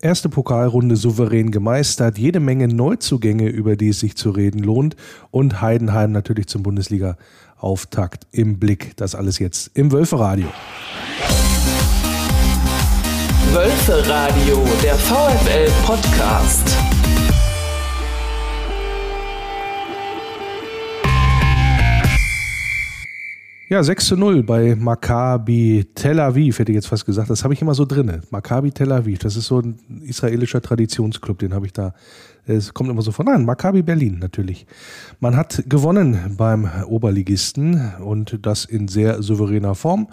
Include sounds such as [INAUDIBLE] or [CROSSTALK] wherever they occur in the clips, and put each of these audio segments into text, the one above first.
Erste Pokalrunde souverän gemeistert, jede Menge Neuzugänge, über die es sich zu reden lohnt und Heidenheim natürlich zum Bundesliga-Auftakt im Blick. Das alles jetzt im Wölferadio. Wölferadio, der VfL-Podcast. Ja, 6 zu 0 bei Maccabi Tel Aviv, hätte ich jetzt fast gesagt. Das habe ich immer so drin. Maccabi Tel Aviv, das ist so ein israelischer Traditionsclub, den habe ich da es kommt immer so von an. Maccabi Berlin natürlich. Man hat gewonnen beim Oberligisten und das in sehr souveräner Form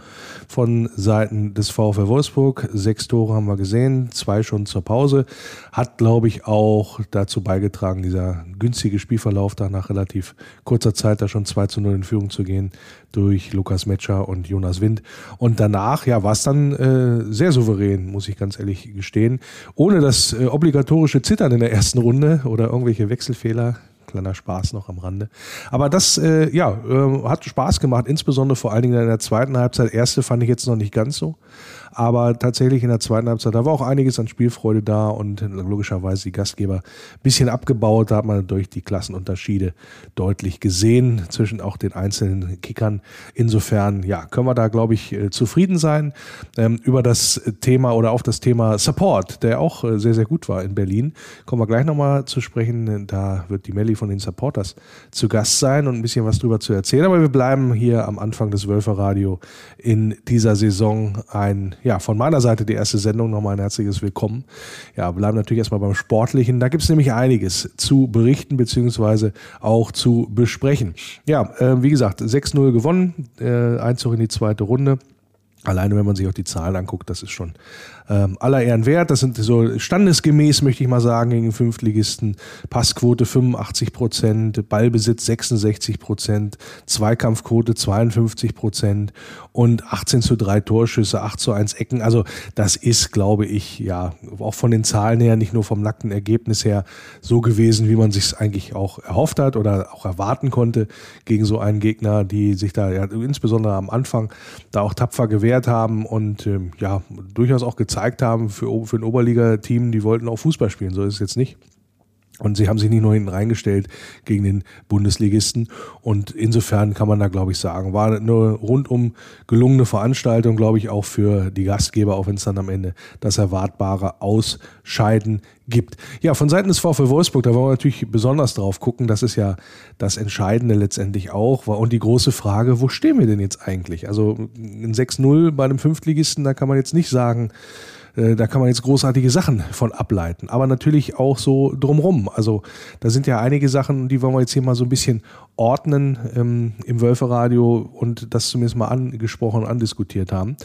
von Seiten des VfL Wolfsburg. Sechs Tore haben wir gesehen, zwei schon zur Pause. Hat, glaube ich, auch dazu beigetragen, dieser günstige Spielverlauf da nach relativ kurzer Zeit da schon 2 zu 0 in Führung zu gehen durch Lukas Metscher und Jonas Wind. Und danach, ja, war es dann äh, sehr souverän, muss ich ganz ehrlich gestehen. Ohne das äh, obligatorische Zittern in der ersten Runde Runde oder irgendwelche Wechselfehler. Kleiner Spaß noch am Rande. Aber das, äh, ja, äh, hat Spaß gemacht, insbesondere vor allen Dingen in der zweiten Halbzeit. Erste fand ich jetzt noch nicht ganz so. Aber tatsächlich in der zweiten Halbzeit, da war auch einiges an Spielfreude da und logischerweise die Gastgeber ein bisschen abgebaut. Da hat man durch die Klassenunterschiede deutlich gesehen zwischen auch den einzelnen Kickern. Insofern, ja, können wir da, glaube ich, äh, zufrieden sein. Ähm, über das Thema oder auf das Thema Support, der auch äh, sehr, sehr gut war in Berlin, kommen wir gleich nochmal zu sprechen. Da wird die Melli von den Supporters zu Gast sein und ein bisschen was drüber zu erzählen. Aber wir bleiben hier am Anfang des Wölfer Radio in dieser Saison ein ja, von meiner Seite die erste Sendung. Nochmal ein herzliches Willkommen. Ja, bleiben natürlich erstmal beim Sportlichen. Da gibt es nämlich einiges zu berichten beziehungsweise auch zu besprechen. Ja, äh, wie gesagt, 6-0 gewonnen, äh, Einzug in die zweite Runde. Alleine, wenn man sich auch die Zahlen anguckt, das ist schon ähm, aller Ehren wert. Das sind so standesgemäß, möchte ich mal sagen, gegen den Fünftligisten. Passquote 85 Prozent, Ballbesitz 66 Prozent, Zweikampfquote 52 Prozent und 18 zu 3 Torschüsse, 8 zu 1 Ecken. Also das ist, glaube ich, ja, auch von den Zahlen her, nicht nur vom nackten Ergebnis her, so gewesen, wie man sich es eigentlich auch erhofft hat oder auch erwarten konnte gegen so einen Gegner, die sich da ja, insbesondere am Anfang da auch tapfer gewehrt haben und ähm, ja, durchaus auch gezeigt gezeigt haben für, für ein Oberliga-Team, die wollten auch Fußball spielen. So ist es jetzt nicht. Und sie haben sich nicht nur hinten reingestellt gegen den Bundesligisten. Und insofern kann man da, glaube ich, sagen, war eine rundum gelungene Veranstaltung, glaube ich, auch für die Gastgeber, auch wenn es dann am Ende das erwartbare Ausscheiden gibt. Ja, von Seiten des VfL Wolfsburg, da wollen wir natürlich besonders drauf gucken. Das ist ja das Entscheidende letztendlich auch. Und die große Frage, wo stehen wir denn jetzt eigentlich? Also ein 6-0 bei einem Fünftligisten, da kann man jetzt nicht sagen, da kann man jetzt großartige Sachen von ableiten. Aber natürlich auch so drumrum. Also da sind ja einige Sachen, die wollen wir jetzt hier mal so ein bisschen ordnen ähm, im Wölferadio und das zumindest mal angesprochen und andiskutiert haben.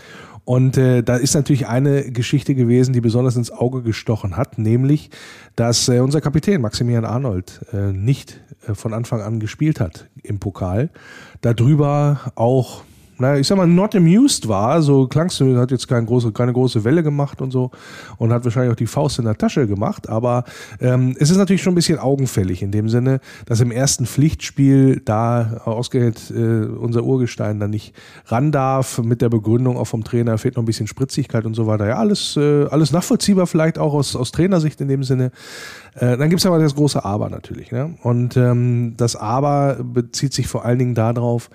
Und äh, da ist natürlich eine Geschichte gewesen, die besonders ins Auge gestochen hat, nämlich, dass äh, unser Kapitän Maximilian Arnold äh, nicht äh, von Anfang an gespielt hat im Pokal. Darüber auch naja, ich sag mal, not amused war. So klangst du, hat jetzt keine große, keine große Welle gemacht und so und hat wahrscheinlich auch die Faust in der Tasche gemacht. Aber ähm, es ist natürlich schon ein bisschen augenfällig in dem Sinne, dass im ersten Pflichtspiel da ausgerechnet äh, unser Urgestein dann nicht ran darf mit der Begründung auch vom Trainer, fehlt noch ein bisschen Spritzigkeit und so weiter. Ja, alles, äh, alles nachvollziehbar vielleicht auch aus, aus Trainersicht in dem Sinne. Äh, dann gibt es aber das große Aber natürlich. Ne? Und ähm, das Aber bezieht sich vor allen Dingen darauf,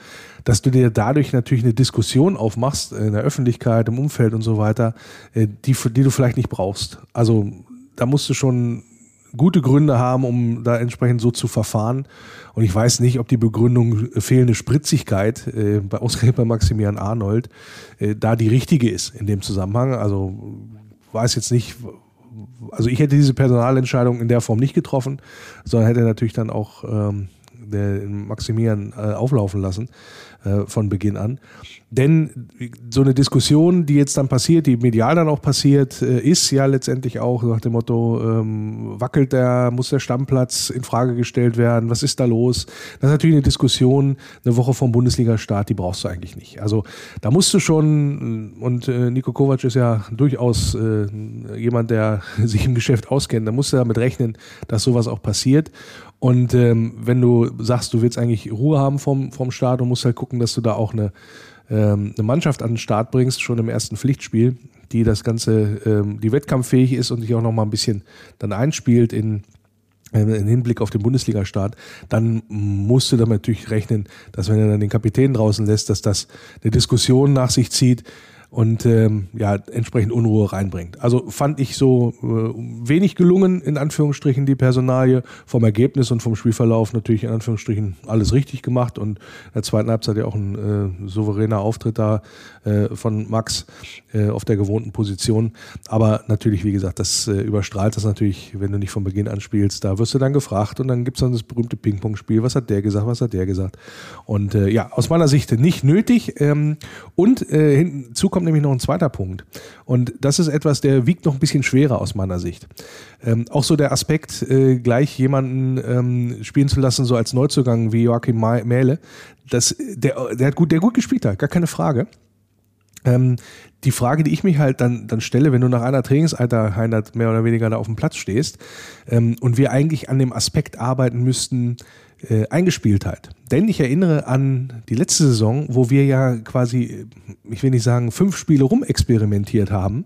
dass du dir dadurch natürlich eine Diskussion aufmachst in der Öffentlichkeit, im Umfeld und so weiter, äh, die, die du vielleicht nicht brauchst. Also da musst du schon gute Gründe haben, um da entsprechend so zu verfahren. Und ich weiß nicht, ob die Begründung fehlende Spritzigkeit äh, bei ausgerechnet bei Maximilian Arnold äh, da die richtige ist in dem Zusammenhang. Also weiß jetzt nicht, also ich hätte diese Personalentscheidung in der Form nicht getroffen, sondern hätte natürlich dann auch ähm, der Maximilian äh, auflaufen lassen äh, von Beginn an. Denn so eine Diskussion, die jetzt dann passiert, die medial dann auch passiert, äh, ist ja letztendlich auch nach dem Motto, ähm, wackelt der, muss der Stammplatz in Frage gestellt werden, was ist da los? Das ist natürlich eine Diskussion, eine Woche vom Bundesliga-Start, die brauchst du eigentlich nicht. Also da musst du schon, und äh, Nico Kovac ist ja durchaus äh, jemand, der [LAUGHS] sich im Geschäft auskennt, da musst du damit rechnen, dass sowas auch passiert. Und ähm, wenn du sagst, du willst eigentlich Ruhe haben vom, vom Start und musst halt gucken, dass du da auch eine ähm, eine Mannschaft an den Start bringst, schon im ersten Pflichtspiel, die das Ganze, ähm, die wettkampffähig ist und sich auch noch mal ein bisschen dann einspielt in äh, im Hinblick auf den Bundesliga-Start, dann musst du damit natürlich rechnen, dass wenn er dann den Kapitän draußen lässt, dass das eine Diskussion nach sich zieht, und ähm, ja, entsprechend Unruhe reinbringt. Also fand ich so äh, wenig gelungen, in Anführungsstrichen, die Personalie. Vom Ergebnis und vom Spielverlauf natürlich in Anführungsstrichen alles richtig gemacht und in der zweiten Halbzeit ja auch ein äh, souveräner Auftritt da äh, von Max äh, auf der gewohnten Position. Aber natürlich, wie gesagt, das äh, überstrahlt das natürlich, wenn du nicht von Beginn an spielst. Da wirst du dann gefragt und dann gibt's dann das berühmte Ping-Pong-Spiel. Was hat der gesagt, was hat der gesagt? Und äh, ja, aus meiner Sicht nicht nötig. Ähm, und hinzu kommt nämlich noch ein zweiter Punkt. Und das ist etwas, der wiegt noch ein bisschen schwerer aus meiner Sicht. Ähm, auch so der Aspekt, äh, gleich jemanden ähm, spielen zu lassen, so als Neuzugang wie Joachim Mähle, das, der, der hat gut, der gut gespielt hat, gar keine Frage. Ähm, die Frage, die ich mich halt dann, dann stelle, wenn du nach einer Trainingseinheit mehr oder weniger da auf dem Platz stehst ähm, und wir eigentlich an dem Aspekt arbeiten müssten, äh, Eingespieltheit. Denn ich erinnere an die letzte Saison, wo wir ja quasi, ich will nicht sagen, fünf Spiele rumexperimentiert haben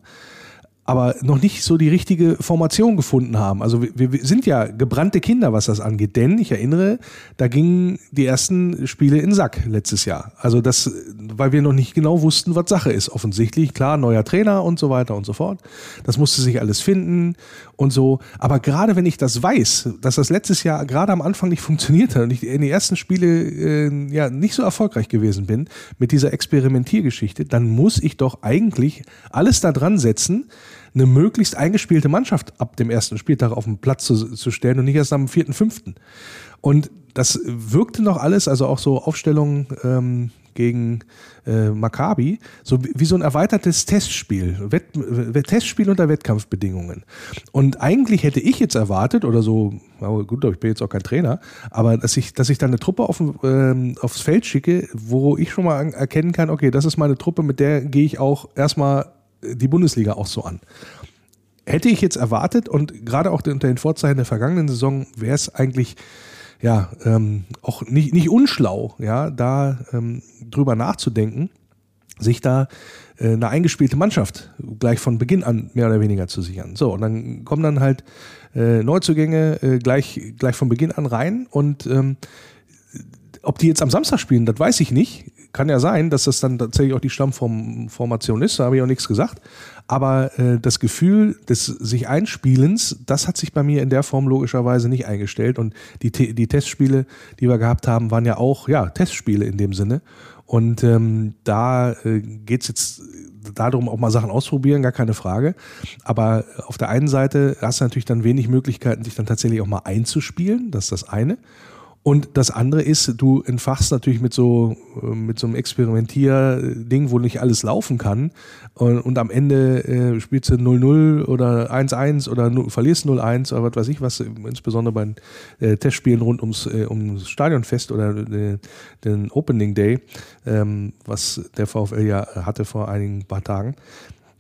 aber noch nicht so die richtige Formation gefunden haben. Also wir, wir, sind ja gebrannte Kinder, was das angeht. Denn ich erinnere, da gingen die ersten Spiele in Sack letztes Jahr. Also das, weil wir noch nicht genau wussten, was Sache ist. Offensichtlich, klar, neuer Trainer und so weiter und so fort. Das musste sich alles finden und so. Aber gerade wenn ich das weiß, dass das letztes Jahr gerade am Anfang nicht funktioniert hat und ich in den ersten Spiele äh, ja nicht so erfolgreich gewesen bin mit dieser Experimentiergeschichte, dann muss ich doch eigentlich alles da dran setzen, eine möglichst eingespielte Mannschaft ab dem ersten Spieltag auf den Platz zu, zu stellen und nicht erst am vierten, fünften. Und das wirkte noch alles, also auch so Aufstellungen ähm, gegen äh, Maccabi, so wie, wie so ein erweitertes Testspiel, Wett, Testspiel unter Wettkampfbedingungen. Und eigentlich hätte ich jetzt erwartet, oder so, gut, ich bin jetzt auch kein Trainer, aber dass ich, dass ich dann eine Truppe auf, ähm, aufs Feld schicke, wo ich schon mal erkennen kann, okay, das ist meine Truppe, mit der gehe ich auch erstmal die Bundesliga auch so an. Hätte ich jetzt erwartet und gerade auch unter den Vorzeichen der vergangenen Saison wäre es eigentlich ja ähm, auch nicht, nicht unschlau, ja, da ähm, drüber nachzudenken, sich da äh, eine eingespielte Mannschaft gleich von Beginn an mehr oder weniger zu sichern. So, und dann kommen dann halt äh, Neuzugänge äh, gleich, gleich von Beginn an rein und ähm, ob die jetzt am Samstag spielen, das weiß ich nicht kann ja sein, dass das dann tatsächlich auch die Stammformation ist, da habe ich auch nichts gesagt. Aber äh, das Gefühl des sich Einspielens, das hat sich bei mir in der Form logischerweise nicht eingestellt. Und die, die Testspiele, die wir gehabt haben, waren ja auch ja, Testspiele in dem Sinne. Und ähm, da äh, geht es jetzt darum, auch mal Sachen ausprobieren, gar keine Frage. Aber auf der einen Seite hast du natürlich dann wenig Möglichkeiten, sich dann tatsächlich auch mal einzuspielen. Das ist das eine. Und das andere ist, du entfachst natürlich mit so, äh, mit so einem Experimentier-Ding, wo nicht alles laufen kann. Und, und am Ende äh, spielst du 0-0 oder 1-1 oder 0, verlierst 0-1 oder was weiß ich was, insbesondere bei äh, Testspielen rund ums, äh, ums Stadionfest oder äh, den Opening Day, ähm, was der VfL ja hatte vor einigen paar Tagen.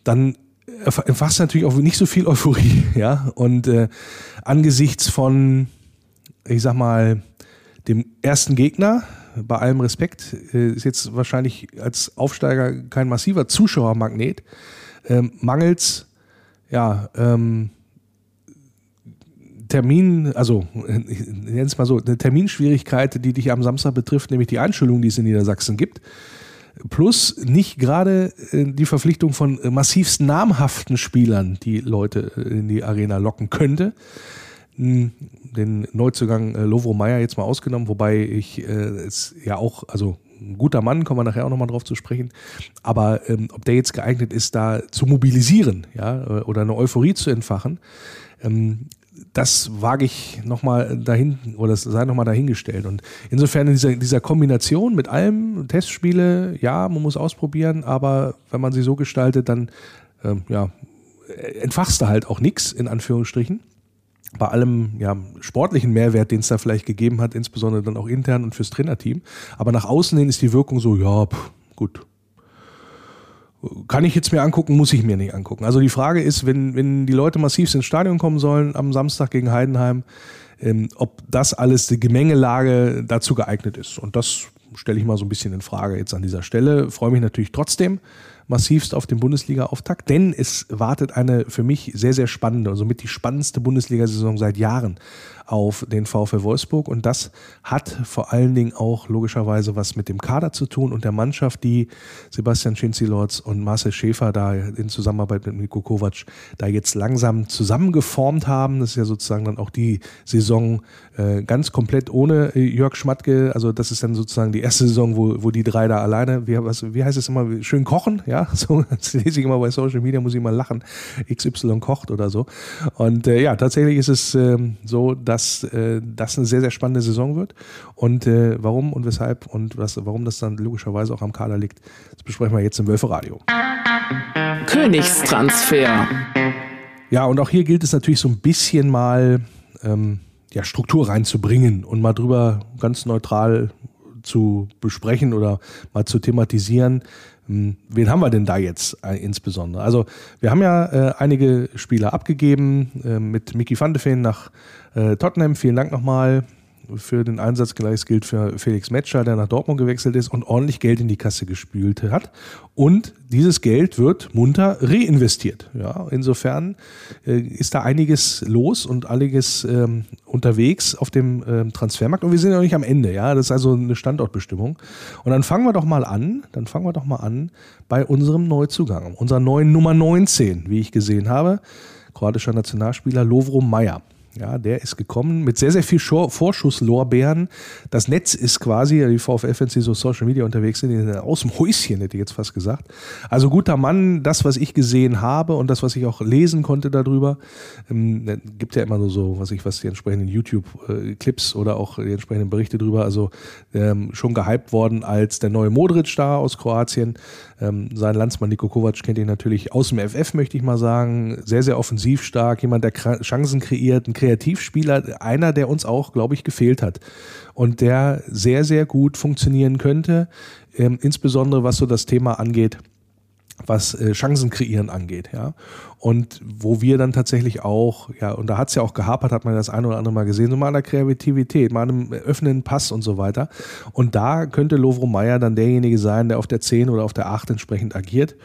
Dann entfachst du natürlich auch nicht so viel Euphorie, [LAUGHS] ja. Und äh, angesichts von, ich sag mal, dem ersten Gegner, bei allem Respekt, äh, ist jetzt wahrscheinlich als Aufsteiger kein massiver Zuschauermagnet, ähm, mangels ja, ähm, Termin, also ich nenne es mal so, eine Terminschwierigkeit, die dich am Samstag betrifft, nämlich die Einschulung, die es in Niedersachsen gibt. Plus nicht gerade äh, die Verpflichtung von massivst namhaften Spielern, die Leute äh, in die Arena locken könnte den Neuzugang äh, Lovro Meyer jetzt mal ausgenommen, wobei ich äh, es ja auch, also ein guter Mann, kommen wir nachher auch nochmal drauf zu sprechen, aber ähm, ob der jetzt geeignet ist, da zu mobilisieren, ja, äh, oder eine Euphorie zu entfachen, ähm, das wage ich nochmal dahin, oder das sei nochmal dahingestellt. Und insofern in dieser, dieser Kombination mit allem, Testspiele, ja, man muss ausprobieren, aber wenn man sie so gestaltet, dann, ähm, ja, entfachst du halt auch nichts, in Anführungsstrichen bei allem ja, sportlichen Mehrwert, den es da vielleicht gegeben hat, insbesondere dann auch intern und fürs Trainerteam. Aber nach außen hin ist die Wirkung so, ja, pff, gut. Kann ich jetzt mir angucken, muss ich mir nicht angucken. Also die Frage ist, wenn, wenn die Leute massiv ins Stadion kommen sollen am Samstag gegen Heidenheim, ähm, ob das alles die Gemengelage dazu geeignet ist. Und das stelle ich mal so ein bisschen in Frage jetzt an dieser Stelle. Freue mich natürlich trotzdem massivst auf den Bundesliga-Auftakt, denn es wartet eine für mich sehr, sehr spannende, also mit die spannendste Bundesliga-Saison seit Jahren auf den VfL Wolfsburg. Und das hat vor allen Dingen auch logischerweise was mit dem Kader zu tun und der Mannschaft, die Sebastian Schinzi-Lorz und Marcel Schäfer da in Zusammenarbeit mit Niko Kovac da jetzt langsam zusammengeformt haben. Das ist ja sozusagen dann auch die Saison äh, ganz komplett ohne äh, Jörg Schmatke. Also das ist dann sozusagen die erste Saison, wo, wo die drei da alleine, wie, was, wie heißt es immer, schön kochen, ja, [LAUGHS] so das lese ich immer bei Social Media, muss ich mal lachen, XY kocht oder so. Und äh, ja, tatsächlich ist es ähm, so, dass äh, das eine sehr, sehr spannende Saison wird. Und äh, warum und weshalb und was, warum das dann logischerweise auch am Kader liegt, das besprechen wir jetzt im Wölferadio. Königstransfer. Ja, und auch hier gilt es natürlich so ein bisschen mal ähm, ja, Struktur reinzubringen und mal drüber ganz neutral zu besprechen oder mal zu thematisieren. Hm, wen haben wir denn da jetzt äh, insbesondere? Also wir haben ja äh, einige Spieler abgegeben äh, mit Mickey van de Ven nach äh, Tottenham. Vielen Dank nochmal für den Einsatz. Gleiches gilt für Felix Metscher, der nach Dortmund gewechselt ist und ordentlich Geld in die Kasse gespült hat. Und dieses Geld wird munter reinvestiert. Ja, insofern äh, ist da einiges los und einiges ähm, unterwegs auf dem ähm, Transfermarkt. Und wir sind ja noch nicht am Ende. Ja, das ist also eine Standortbestimmung. Und dann fangen wir doch mal an. Dann fangen wir doch mal an bei unserem Neuzugang, unserer neuen Nummer 19, wie ich gesehen habe. Kroatischer Nationalspieler Lovro Meyer. Ja, der ist gekommen mit sehr, sehr viel Vorschusslorbeeren. Das Netz ist quasi, die VfL-Fans, die so Social Media unterwegs sind, aus dem Häuschen, hätte ich jetzt fast gesagt. Also guter Mann, das, was ich gesehen habe und das, was ich auch lesen konnte darüber, ähm, gibt ja immer nur so, was ich, was die entsprechenden YouTube-Clips oder auch die entsprechenden Berichte drüber, also ähm, schon gehypt worden als der neue Modric da aus Kroatien. Ähm, sein Landsmann Niko Kovac kennt ihn natürlich aus dem FF, möchte ich mal sagen. Sehr, sehr offensiv stark, jemand, der Chancen kreiert, ein Kreativspieler, einer, der uns auch, glaube ich, gefehlt hat und der sehr, sehr gut funktionieren könnte, ähm, insbesondere was so das Thema angeht, was äh, Chancen kreieren angeht, ja. Und wo wir dann tatsächlich auch, ja, und da hat es ja auch gehapert, hat man das ein oder andere Mal gesehen, so mal an der Kreativität, mal einem öffnenden Pass und so weiter. Und da könnte Lovro Meyer dann derjenige sein, der auf der 10 oder auf der 8 entsprechend agiert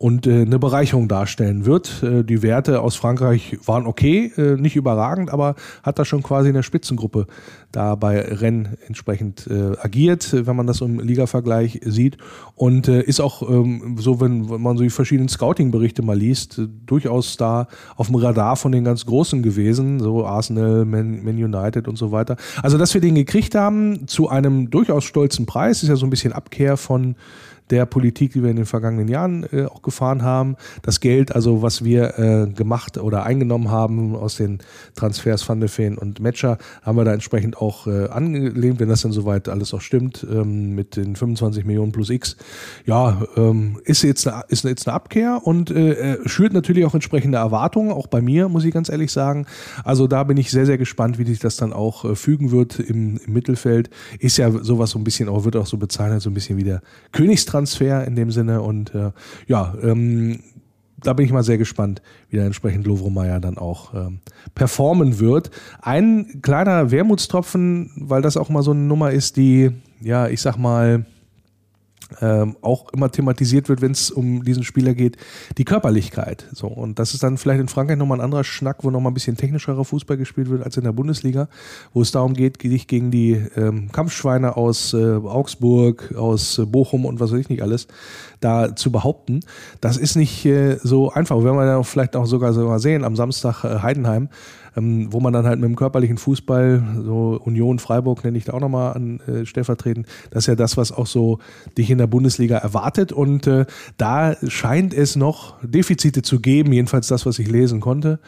und äh, eine Bereicherung darstellen wird. Äh, die Werte aus Frankreich waren okay, äh, nicht überragend, aber hat da schon quasi in der Spitzengruppe da bei Rennes entsprechend äh, agiert, wenn man das im Liga-Vergleich sieht. Und äh, ist auch ähm, so, wenn, wenn man so die verschiedenen Scouting-Berichte mal liest, äh, durchaus da auf dem Radar von den ganz Großen gewesen, so Arsenal, Man, Man United und so weiter. Also, dass wir den gekriegt haben zu einem durchaus stolzen Preis, ist ja so ein bisschen Abkehr von der Politik, die wir in den vergangenen Jahren äh, auch gefahren haben. Das Geld, also was wir äh, gemacht oder eingenommen haben aus den Transfers Van de Feen und Matcher, haben wir da entsprechend auch äh, angelehnt, wenn das dann soweit alles auch stimmt, ähm, mit den 25 Millionen plus X. Ja, ähm, ist, jetzt eine, ist jetzt eine Abkehr und äh, schürt natürlich auch entsprechende Erwartungen, auch bei mir, muss ich ganz ehrlich sagen. Also da bin ich sehr, sehr gespannt, wie sich das dann auch äh, fügen wird im, im Mittelfeld. Ist ja sowas so ein bisschen, auch wird auch so bezeichnet, so ein bisschen wie der Königstransfer Transfer in dem Sinne. Und äh, ja, ähm, da bin ich mal sehr gespannt, wie da entsprechend Lovro Meyer dann auch ähm, performen wird. Ein kleiner Wermutstropfen, weil das auch mal so eine Nummer ist, die, ja, ich sag mal, ähm, auch immer thematisiert wird, wenn es um diesen Spieler geht, die Körperlichkeit. So, und das ist dann vielleicht in Frankreich nochmal ein anderer Schnack, wo nochmal ein bisschen technischerer Fußball gespielt wird als in der Bundesliga, wo es darum geht, dich gegen die ähm, Kampfschweine aus äh, Augsburg, aus äh, Bochum und was weiß ich nicht alles, da zu behaupten. Das ist nicht äh, so einfach. Wenn wir ja vielleicht auch sogar, sogar sehen, am Samstag äh, Heidenheim, ähm, wo man dann halt mit dem körperlichen Fußball, so Union Freiburg nenne ich da auch nochmal an äh, stellvertretend, das ist ja das, was auch so dich in der Bundesliga erwartet. Und äh, da scheint es noch Defizite zu geben, jedenfalls das, was ich lesen konnte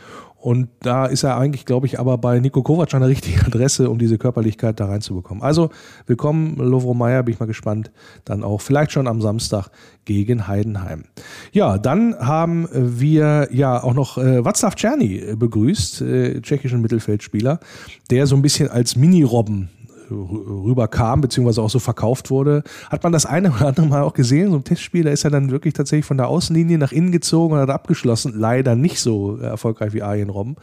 und da ist er eigentlich, glaube ich, aber bei Nico Kovac an der richtigen [LAUGHS] Adresse, um diese Körperlichkeit da reinzubekommen. Also willkommen, Lovro Meyer, bin ich mal gespannt. Dann auch vielleicht schon am Samstag gegen Heidenheim. Ja, dann haben wir ja auch noch äh, Václav Czerny begrüßt, äh, tschechischen Mittelfeldspieler, der so ein bisschen als Mini-Robben rüberkam, beziehungsweise auch so verkauft wurde. Hat man das eine oder andere Mal auch gesehen, so ein Testspiel, da ist er dann wirklich tatsächlich von der Außenlinie nach innen gezogen und hat abgeschlossen. Leider nicht so erfolgreich wie Arjen Robben.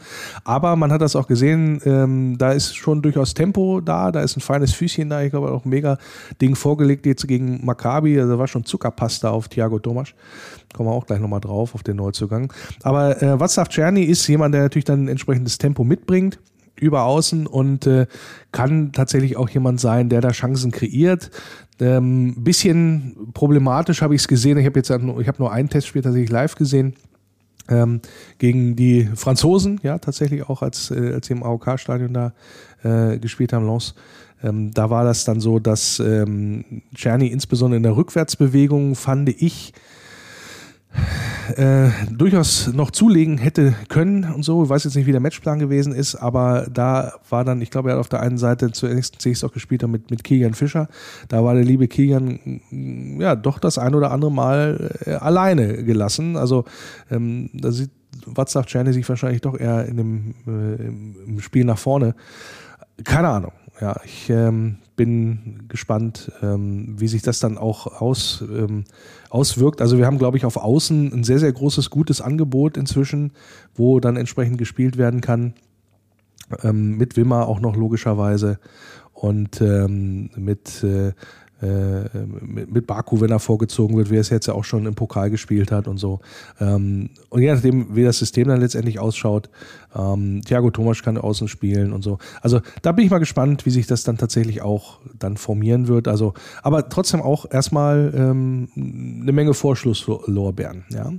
Aber man hat das auch gesehen, ähm, da ist schon durchaus Tempo da, da ist ein feines Füßchen da, ich glaube auch ein mega Ding vorgelegt jetzt gegen Maccabi, also war schon Zuckerpasta auf Thiago Tomasch. Kommen wir auch gleich nochmal drauf auf den Neuzugang. Aber äh, Václav Czerny ist jemand, der natürlich dann entsprechendes Tempo mitbringt über außen und äh, kann tatsächlich auch jemand sein, der da Chancen kreiert. Ähm, bisschen problematisch habe ich es gesehen. Ich habe jetzt ich habe nur ein Testspiel tatsächlich live gesehen. Ähm, gegen die Franzosen, ja, tatsächlich auch als, äh, als sie im AOK-Stadion da äh, gespielt haben, Lens. Ähm, da war das dann so, dass ähm, Czerny insbesondere in der Rückwärtsbewegung, fand ich, äh, durchaus noch zulegen hätte können und so. Ich weiß jetzt nicht, wie der Matchplan gewesen ist, aber da war dann, ich glaube, er hat auf der einen Seite zunächst ich auch gespielt mit, mit Kilian Fischer. Da war der liebe Kilian mm, ja doch das ein oder andere Mal äh, alleine gelassen. Also ähm, da sieht Watzlach Czerny sich wahrscheinlich doch eher in dem äh, im Spiel nach vorne. Keine Ahnung. Ja, ich ähm, bin gespannt, ähm, wie sich das dann auch aus, ähm, auswirkt. Also wir haben, glaube ich, auf Außen ein sehr, sehr großes, gutes Angebot inzwischen, wo dann entsprechend gespielt werden kann. Ähm, mit Wimmer auch noch logischerweise und mit äh, mit, mit Baku, wenn er vorgezogen wird, wie er es jetzt ja auch schon im Pokal gespielt hat und so. Ähm, und je nachdem, wie das System dann letztendlich ausschaut, ähm, Thiago Thomas kann außen spielen und so. Also da bin ich mal gespannt, wie sich das dann tatsächlich auch dann formieren wird. Also, aber trotzdem auch erstmal ähm, eine Menge Vorschlusslorbeeren. Ja.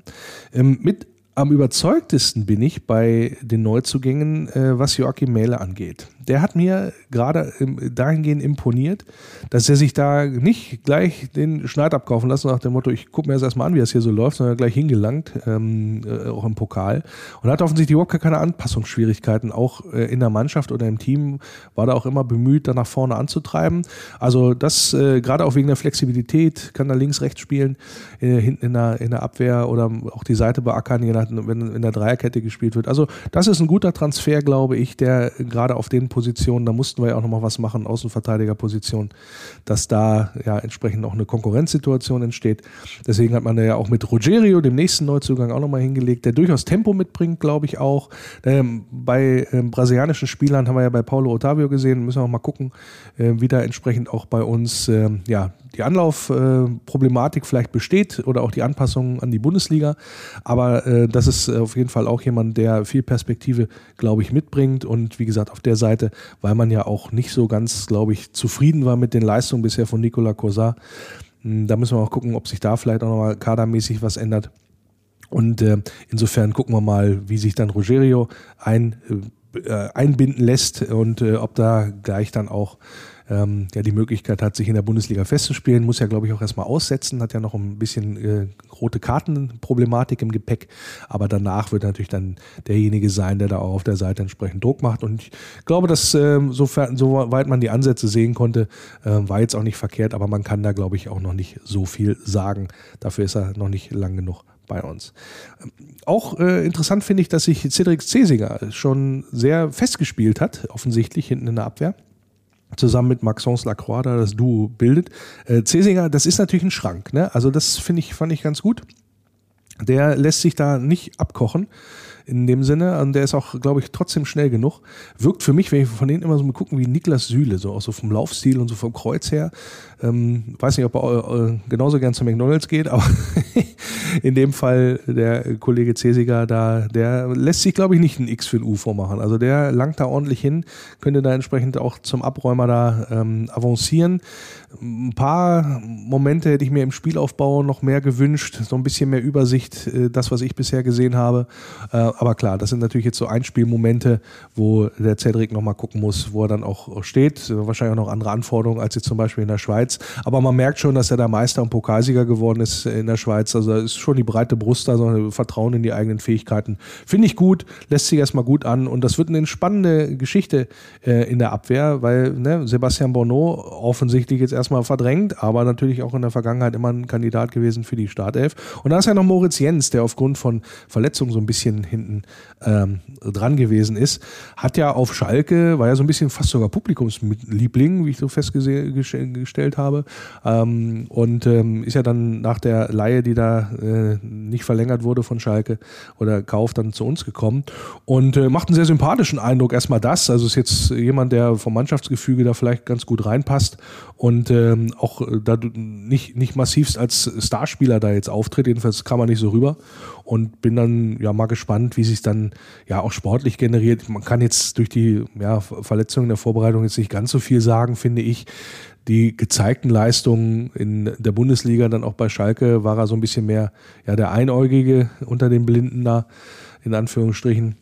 Ähm, mit am überzeugtesten bin ich bei den Neuzugängen, äh, was Joachim Mähle angeht der hat mir gerade dahingehend imponiert, dass er sich da nicht gleich den Schneid abkaufen lassen nach dem Motto, ich gucke mir das erstmal an, wie das hier so läuft, sondern gleich hingelangt, ähm, äh, auch im Pokal. Und hat offensichtlich überhaupt keine Anpassungsschwierigkeiten, auch äh, in der Mannschaft oder im Team war da auch immer bemüht, da nach vorne anzutreiben. Also das äh, gerade auch wegen der Flexibilität, kann da links, rechts spielen, äh, hinten in der, in der Abwehr oder auch die Seite beackern, je nachdem, wenn in der Dreierkette gespielt wird. Also das ist ein guter Transfer, glaube ich, der gerade auf den Positionen, da mussten wir ja auch nochmal was machen, Außenverteidigerposition, dass da ja entsprechend auch eine Konkurrenzsituation entsteht. Deswegen hat man da ja auch mit Rogerio, dem nächsten Neuzugang, auch nochmal hingelegt, der durchaus Tempo mitbringt, glaube ich auch. Ähm, bei ähm, brasilianischen Spielern haben wir ja bei Paulo Otavio gesehen, müssen wir auch mal gucken, äh, wie da entsprechend auch bei uns äh, ja, die Anlaufproblematik äh, vielleicht besteht oder auch die Anpassung an die Bundesliga. Aber äh, das ist auf jeden Fall auch jemand, der viel Perspektive, glaube ich, mitbringt. Und wie gesagt, auf der Seite weil man ja auch nicht so ganz, glaube ich, zufrieden war mit den Leistungen bisher von Nicolas Corsat. Hm, da müssen wir auch gucken, ob sich da vielleicht auch nochmal kadermäßig was ändert. Und äh, insofern gucken wir mal, wie sich dann Rogerio ein, äh, einbinden lässt und äh, ob da gleich dann auch ähm, ja die Möglichkeit hat, sich in der Bundesliga festzuspielen, muss ja, glaube ich, auch erstmal aussetzen, hat ja noch ein bisschen äh, rote Kartenproblematik im Gepäck, aber danach wird natürlich dann derjenige sein, der da auch auf der Seite entsprechend Druck macht. Und ich glaube, dass äh, sofern, soweit man die Ansätze sehen konnte, äh, war jetzt auch nicht verkehrt, aber man kann da, glaube ich, auch noch nicht so viel sagen. Dafür ist er noch nicht lang genug bei uns. Ähm, auch äh, interessant finde ich, dass sich Cedric Cesiger schon sehr festgespielt hat, offensichtlich hinten in der Abwehr zusammen mit Maxence Lacroix da das Duo bildet. Äh, Cesinger, das ist natürlich ein Schrank, ne? Also das finde ich, fand ich ganz gut. Der lässt sich da nicht abkochen in dem Sinne. Und der ist auch, glaube ich, trotzdem schnell genug. Wirkt für mich, wenn ich von denen immer so mal gucken, wie Niklas Süle, so auch so vom Laufstil und so vom Kreuz her. Ähm, weiß nicht, ob er äh, genauso gern zu McDonalds geht, aber [LAUGHS] in dem Fall der Kollege Cesiger da, der lässt sich, glaube ich, nicht ein X für ein U vormachen. Also der langt da ordentlich hin, könnte da entsprechend auch zum Abräumer da ähm, avancieren. Ein paar Momente hätte ich mir im Spielaufbau noch mehr gewünscht, so ein bisschen mehr Übersicht, äh, das, was ich bisher gesehen habe. Äh, aber klar, das sind natürlich jetzt so Einspielmomente, wo der Cedric nochmal gucken muss, wo er dann auch steht. Wahrscheinlich auch noch andere Anforderungen als jetzt zum Beispiel in der Schweiz. Aber man merkt schon, dass er da Meister und Pokalsieger geworden ist in der Schweiz. Also ist schon die breite Brust da, so Vertrauen in die eigenen Fähigkeiten. Finde ich gut, lässt sich erstmal gut an und das wird eine spannende Geschichte äh, in der Abwehr, weil ne, Sebastian Bonneau offensichtlich jetzt erstmal verdrängt, aber natürlich auch in der Vergangenheit immer ein Kandidat gewesen für die Startelf. Und da ist ja noch Moritz Jens, der aufgrund von Verletzungen so ein bisschen hin hinten ähm, dran gewesen ist. Hat ja auf Schalke, war ja so ein bisschen fast sogar Publikumsliebling, wie ich so festgestellt habe. Ähm, und ähm, ist ja dann nach der Laie, die da äh, nicht verlängert wurde von Schalke oder Kauf, dann zu uns gekommen. Und äh, macht einen sehr sympathischen Eindruck. Erstmal das. Also ist jetzt jemand, der vom Mannschaftsgefüge da vielleicht ganz gut reinpasst und ähm, auch äh, da nicht, nicht massivst als Starspieler da jetzt auftritt. Jedenfalls kam er nicht so rüber und bin dann ja mal gespannt, wie sich dann ja auch sportlich generiert. Man kann jetzt durch die ja, Verletzungen der Vorbereitung jetzt nicht ganz so viel sagen, finde ich. Die gezeigten Leistungen in der Bundesliga, dann auch bei Schalke, war er so ein bisschen mehr ja der Einäugige unter den Blinden da, in Anführungsstrichen.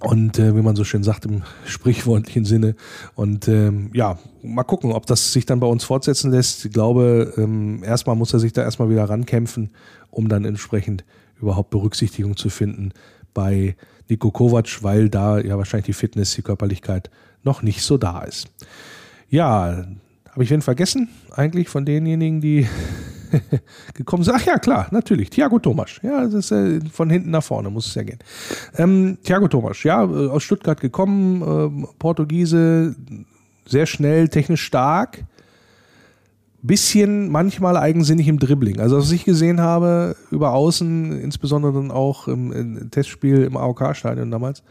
Und äh, wie man so schön sagt im sprichwörtlichen Sinne. Und ähm, ja, mal gucken, ob das sich dann bei uns fortsetzen lässt. Ich glaube, ähm, erstmal muss er sich da erstmal wieder rankämpfen, um dann entsprechend überhaupt Berücksichtigung zu finden bei Nico Kovac, weil da ja wahrscheinlich die Fitness, die Körperlichkeit noch nicht so da ist. Ja, habe ich wen vergessen eigentlich von denjenigen, die [LAUGHS] gekommen sind. Ach ja, klar, natürlich. Thiago Thomas. Ja, das ist äh, von hinten nach vorne, muss es ja gehen. Ähm, Thiago Thomas, ja, äh, aus Stuttgart gekommen, äh, Portugiese, sehr schnell, technisch stark. Bisschen manchmal eigensinnig im Dribbling. Also, was ich gesehen habe, über außen, insbesondere dann auch im, im Testspiel im AOK-Stadion damals,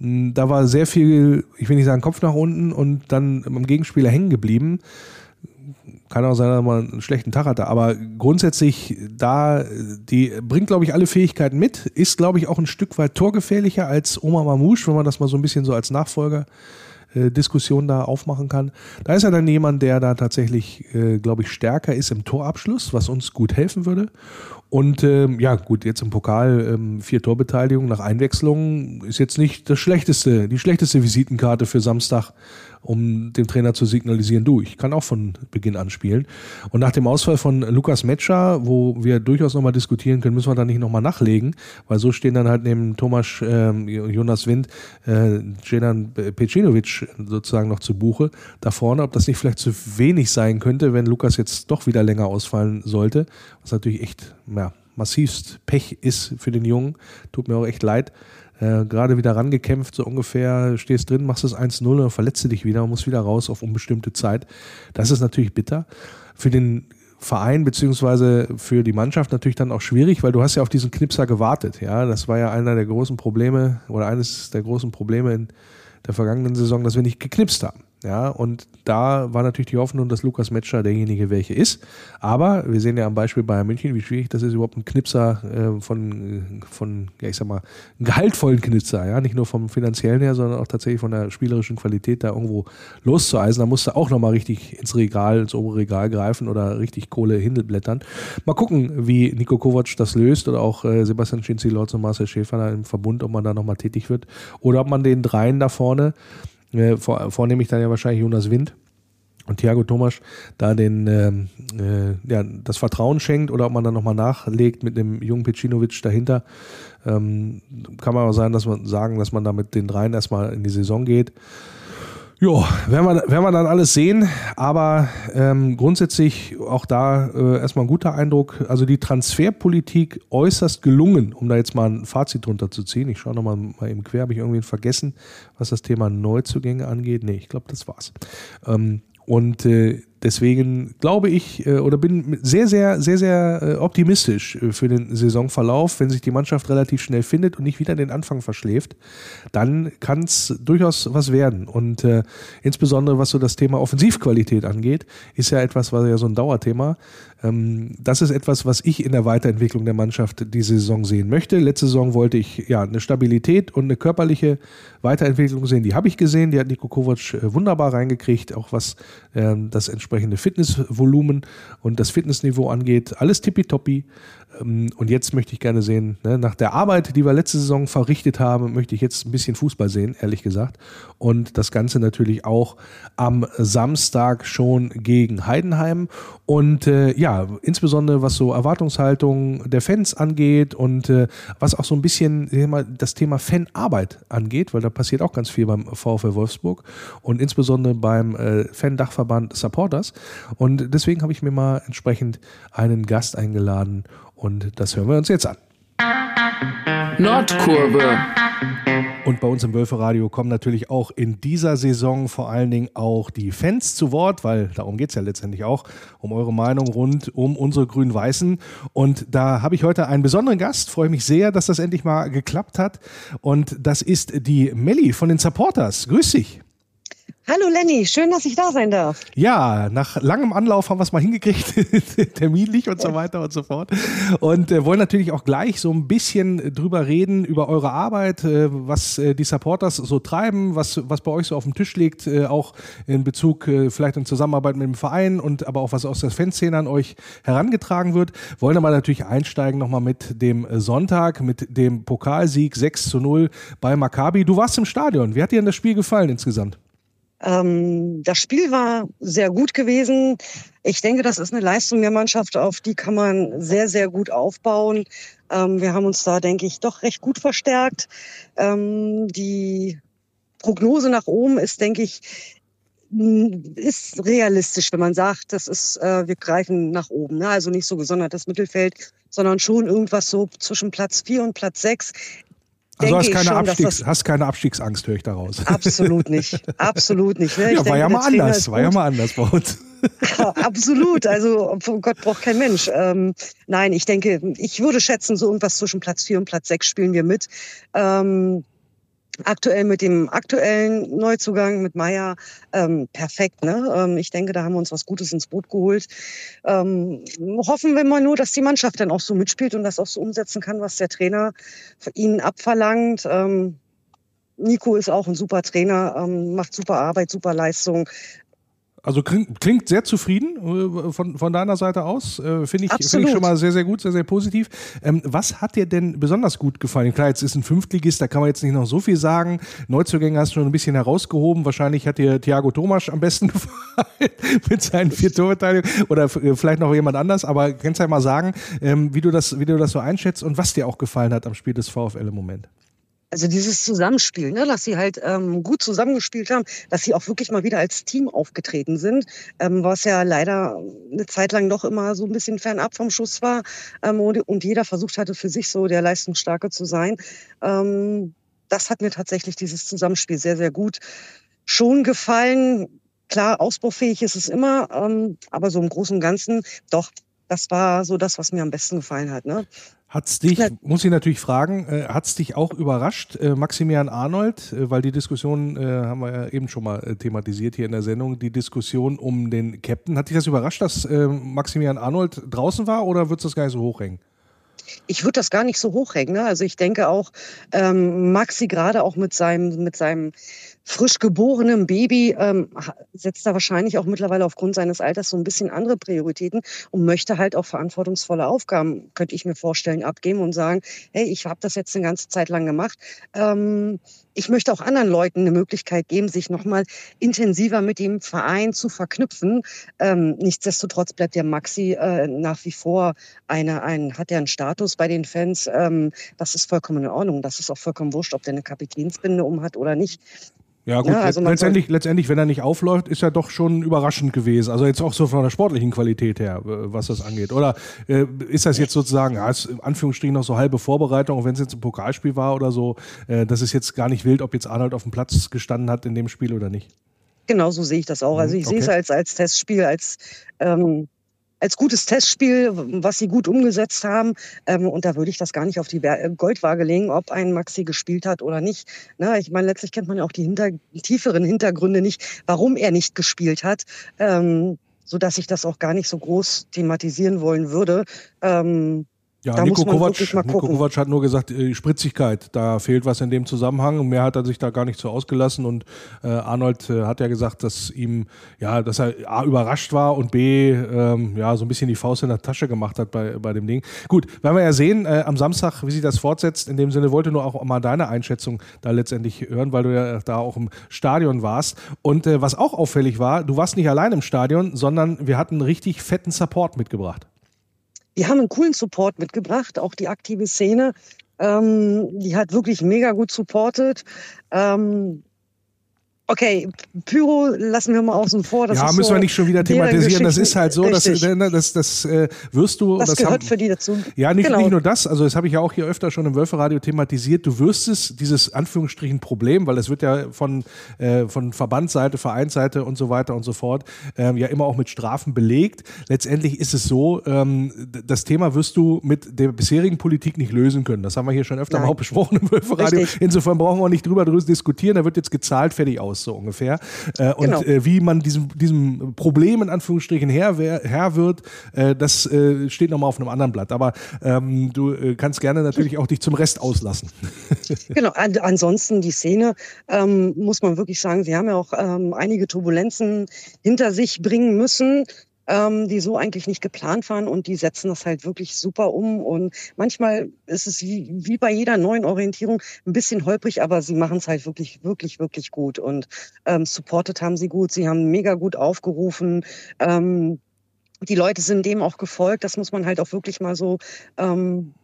da war sehr viel, ich will nicht sagen Kopf nach unten und dann im Gegenspieler hängen geblieben. Kann auch sein, dass man einen schlechten Tag hatte, aber grundsätzlich da, die bringt, glaube ich, alle Fähigkeiten mit, ist, glaube ich, auch ein Stück weit torgefährlicher als Oma Mamouche, wenn man das mal so ein bisschen so als Nachfolger äh, Diskussion da aufmachen kann. Da ist ja dann jemand, der da tatsächlich, äh, glaube ich, stärker ist im Torabschluss, was uns gut helfen würde. Und ähm, ja, gut, jetzt im Pokal ähm, vier Torbeteiligungen nach Einwechslung ist jetzt nicht das schlechteste, die schlechteste Visitenkarte für Samstag um dem Trainer zu signalisieren, du, ich kann auch von Beginn an spielen. Und nach dem Ausfall von Lukas Metscher, wo wir durchaus nochmal diskutieren können, müssen wir da nicht nochmal nachlegen, weil so stehen dann halt neben Thomas äh, Jonas Wind äh, Jenan Pecinovic sozusagen noch zu Buche da vorne, ob das nicht vielleicht zu wenig sein könnte, wenn Lukas jetzt doch wieder länger ausfallen sollte, was natürlich echt ja, massivst Pech ist für den Jungen. Tut mir auch echt leid. Äh, gerade wieder rangekämpft, so ungefähr, stehst drin, machst das 1-0 und verletzt dich wieder und musst wieder raus auf unbestimmte Zeit. Das ist natürlich bitter. Für den Verein beziehungsweise für die Mannschaft natürlich dann auch schwierig, weil du hast ja auf diesen Knipser gewartet. Ja, das war ja einer der großen Probleme oder eines der großen Probleme in der vergangenen Saison, dass wir nicht geknipst haben. Ja, und da war natürlich die Hoffnung, dass Lukas Metscher derjenige welche ist. Aber wir sehen ja am Beispiel Bayern München, wie schwierig das ist, überhaupt einen Knipser äh, von, von, ja, ich sag mal, einen gehaltvollen Knipser, ja, nicht nur vom finanziellen her, sondern auch tatsächlich von der spielerischen Qualität da irgendwo loszueisen. Da musst du auch nochmal richtig ins Regal, ins obere Regal greifen oder richtig Kohle hinblättern. Mal gucken, wie Nico Kovac das löst oder auch äh, Sebastian Schinzi-Lotz und Marcel Schäfer da im Verbund, ob man da nochmal tätig wird oder ob man den dreien da vorne äh, vor, vornehmlich dann ja wahrscheinlich Jonas Wind und Thiago Thomas da den, ähm, äh, ja, das Vertrauen schenkt oder ob man dann nochmal nachlegt mit dem jungen Pecinovic dahinter. Ähm, kann man auch sein, dass man sagen, dass man da mit den dreien erstmal in die Saison geht. Ja, werden wir, werden wir dann alles sehen, aber ähm, grundsätzlich auch da äh, erstmal ein guter Eindruck. Also die Transferpolitik äußerst gelungen, um da jetzt mal ein Fazit drunter zu ziehen. Ich schaue nochmal mal eben quer, habe ich irgendwie vergessen, was das Thema Neuzugänge angeht. Nee, ich glaube, das war's. Ähm, und äh, deswegen glaube ich äh, oder bin sehr, sehr, sehr, sehr äh, optimistisch äh, für den Saisonverlauf. Wenn sich die Mannschaft relativ schnell findet und nicht wieder den Anfang verschläft, dann kann es durchaus was werden. Und äh, insbesondere was so das Thema Offensivqualität angeht, ist ja etwas, was ja so ein Dauerthema. Ähm, das ist etwas, was ich in der Weiterentwicklung der Mannschaft diese Saison sehen möchte. Letzte Saison wollte ich ja eine Stabilität und eine körperliche Weiterentwicklung sehen. Die habe ich gesehen. Die hat Niko Kovac äh, wunderbar reingekriegt, auch was ähm, das entsprechende Fitnessvolumen und das Fitnessniveau angeht. Alles tippitoppi. Ähm, und jetzt möchte ich gerne sehen, ne, nach der Arbeit, die wir letzte Saison verrichtet haben, möchte ich jetzt ein bisschen Fußball sehen, ehrlich gesagt. Und das Ganze natürlich auch am Samstag schon gegen Heidenheim. Und äh, ja, insbesondere was so Erwartungshaltung der Fans angeht und äh, was auch so ein bisschen das Thema Fanarbeit angeht, weil da passiert auch ganz viel beim VfL Wolfsburg und insbesondere beim äh, Fan-Dachverband Supporters. Und deswegen habe ich mir mal entsprechend einen Gast eingeladen und das hören wir uns jetzt an. Nordkurve. Und bei uns im Wölferadio kommen natürlich auch in dieser Saison vor allen Dingen auch die Fans zu Wort, weil darum geht es ja letztendlich auch, um eure Meinung rund um unsere Grün-Weißen. Und da habe ich heute einen besonderen Gast, freue mich sehr, dass das endlich mal geklappt hat. Und das ist die Melli von den Supporters. Grüß dich. Hallo Lenny, schön, dass ich da sein darf. Ja, nach langem Anlauf haben wir es mal hingekriegt, [LAUGHS] terminlich und so weiter und so fort. Und äh, wollen natürlich auch gleich so ein bisschen drüber reden, über eure Arbeit, äh, was äh, die Supporters so treiben, was, was bei euch so auf dem Tisch liegt, äh, auch in Bezug äh, vielleicht in Zusammenarbeit mit dem Verein und aber auch was aus der Fanszene an euch herangetragen wird. Wollen aber natürlich einsteigen nochmal mit dem Sonntag, mit dem Pokalsieg 6 zu 0 bei Maccabi. Du warst im Stadion. Wie hat dir denn das Spiel gefallen insgesamt? Ähm, das Spiel war sehr gut gewesen. Ich denke, das ist eine Leistung der Mannschaft, auf die kann man sehr, sehr gut aufbauen. Ähm, wir haben uns da, denke ich, doch recht gut verstärkt. Ähm, die Prognose nach oben ist, denke ich, ist realistisch, wenn man sagt, das ist, äh, wir greifen nach oben. Ne? Also nicht so gesondertes Mittelfeld, sondern schon irgendwas so zwischen Platz vier und Platz sechs. Also hast keine, schon, Abstiegs, hast keine Abstiegsangst, höre ich daraus. Absolut nicht. Absolut nicht. Ne? Ja, war ja mal anders. War ja mal anders bei uns. absolut. Also Gott braucht kein Mensch. Ähm, nein, ich denke, ich würde schätzen, so irgendwas zwischen Platz 4 und Platz 6 spielen wir mit. Ähm, aktuell mit dem aktuellen Neuzugang mit Meier ähm, perfekt. Ne? Ähm, ich denke, da haben wir uns was Gutes ins Boot geholt. Ähm, hoffen wir mal nur, dass die Mannschaft dann auch so mitspielt und das auch so umsetzen kann, was der Trainer ihnen abverlangt. Ähm, Nico ist auch ein super Trainer, ähm, macht super Arbeit, super Leistung. Also klingt, klingt sehr zufrieden äh, von, von deiner Seite aus. Äh, Finde ich, find ich schon mal sehr, sehr gut, sehr, sehr positiv. Ähm, was hat dir denn besonders gut gefallen? Klar, jetzt ist ein Fünftligist, da kann man jetzt nicht noch so viel sagen. Neuzugänge hast du schon ein bisschen herausgehoben. Wahrscheinlich hat dir Thiago Thomas am besten [LAUGHS] gefallen mit seinen vier Torverteidigungen oder äh, vielleicht noch jemand anders. Aber kannst du ja mal sagen, ähm, wie, du das, wie du das so einschätzt und was dir auch gefallen hat am Spiel des VfL im Moment also dieses Zusammenspiel, ne, dass sie halt ähm, gut zusammengespielt haben, dass sie auch wirklich mal wieder als Team aufgetreten sind, ähm, was ja leider eine Zeit lang doch immer so ein bisschen fernab vom Schuss war ähm, und, und, jeder versucht hatte für sich so der Leistungsstarke zu sein. Ähm, das hat mir tatsächlich dieses Zusammenspiel sehr, sehr gut schon gefallen. Klar, ausbaufähig ist es immer, ähm, aber so im Großen und Ganzen doch. Das war so das, was mir am besten gefallen hat. Ne? Hat's dich, muss ich natürlich fragen, äh, hat's dich auch überrascht, äh, Maximilian Arnold, äh, weil die Diskussion äh, haben wir ja eben schon mal äh, thematisiert hier in der Sendung, die Diskussion um den Captain. Hat dich das überrascht, dass äh, Maximilian Arnold draußen war oder würdest du das gar nicht so hochhängen? Ich würde das gar nicht so hochhängen. Ne? Also ich denke auch, ähm, Maxi gerade auch mit seinem, mit seinem frisch geborenem Baby ähm, setzt er wahrscheinlich auch mittlerweile aufgrund seines Alters so ein bisschen andere Prioritäten und möchte halt auch verantwortungsvolle Aufgaben, könnte ich mir vorstellen, abgeben und sagen, hey, ich habe das jetzt eine ganze Zeit lang gemacht. Ähm, ich möchte auch anderen Leuten eine Möglichkeit geben, sich nochmal intensiver mit dem Verein zu verknüpfen. Ähm, nichtsdestotrotz bleibt der Maxi äh, nach wie vor eine, ein, hat er einen Status bei den Fans. Ähm, das ist vollkommen in Ordnung. Das ist auch vollkommen wurscht, ob der eine Kapitänsbinde um hat oder nicht. Ja, gut, ja, also letztendlich, letztendlich, wenn er nicht aufläuft, ist er doch schon überraschend gewesen. Also jetzt auch so von der sportlichen Qualität her, was das angeht. Oder äh, ist das jetzt sozusagen, ja, ist in Anführungsstrichen noch so halbe Vorbereitung, auch wenn es jetzt ein Pokalspiel war oder so, äh, das ist jetzt gar nicht wild, ob jetzt Arnold auf dem Platz gestanden hat in dem Spiel oder nicht? Genau so sehe ich das auch. Also mhm, ich okay. sehe es als, als Testspiel, als ähm, als gutes Testspiel, was sie gut umgesetzt haben. Ähm, und da würde ich das gar nicht auf die äh, Goldwaage legen, ob ein Maxi gespielt hat oder nicht. Na, ich meine, letztlich kennt man ja auch die hinter tieferen Hintergründe nicht, warum er nicht gespielt hat. Ähm, so dass ich das auch gar nicht so groß thematisieren wollen würde. Ähm, ja, da Nico, Kovac, Nico Kovac hat nur gesagt, äh, Spritzigkeit, da fehlt was in dem Zusammenhang. Und mehr hat er sich da gar nicht so ausgelassen. Und äh, Arnold äh, hat ja gesagt, dass ihm, ja, dass er A, überrascht war und B, ähm, ja, so ein bisschen die Faust in der Tasche gemacht hat bei, bei dem Ding. Gut, werden wir ja sehen äh, am Samstag, wie sich das fortsetzt. In dem Sinne wollte nur auch mal deine Einschätzung da letztendlich hören, weil du ja da auch im Stadion warst. Und äh, was auch auffällig war, du warst nicht allein im Stadion, sondern wir hatten richtig fetten Support mitgebracht. Die haben einen coolen Support mitgebracht, auch die aktive Szene. Ähm, die hat wirklich mega gut supportet. Ähm, Okay, Pyro lassen wir mal außen vor. Das ja, müssen so wir nicht schon wieder thematisieren. Das ist halt so, dass das, das, das äh, wirst du. Das, das gehört haben, für die dazu. Ja, nicht, genau. nicht nur das. Also das habe ich ja auch hier öfter schon im Wölferadio thematisiert. Du wirst es, dieses Anführungsstrichen Problem, weil es wird ja von, äh, von Verbandsseite, Vereinsseite und so weiter und so fort ähm, ja immer auch mit Strafen belegt. Letztendlich ist es so, ähm, das Thema wirst du mit der bisherigen Politik nicht lösen können. Das haben wir hier schon öfter Nein. mal auch besprochen im Wölferadio. Insofern brauchen wir nicht drüber diskutieren. Da wird jetzt gezahlt, fertig aus. Virus so ungefähr. Äh, und genau. äh, wie man diesem, diesem Problem in Anführungsstrichen Herr, Herr wird, äh, das äh, steht nochmal auf einem anderen Blatt. Aber ähm, du äh, kannst gerne natürlich auch dich zum Rest auslassen. [LAUGHS] genau, an, ansonsten die Szene, ähm, muss man wirklich sagen, sie haben ja auch ähm, einige Turbulenzen hinter sich bringen müssen ähm, die so eigentlich nicht geplant waren und die setzen das halt wirklich super um. Und manchmal ist es wie, wie bei jeder neuen Orientierung ein bisschen holprig, aber sie machen es halt wirklich, wirklich, wirklich gut. Und ähm, supported haben sie gut, sie haben mega gut aufgerufen. Ähm, die Leute sind dem auch gefolgt. Das muss man halt auch wirklich mal so ähm,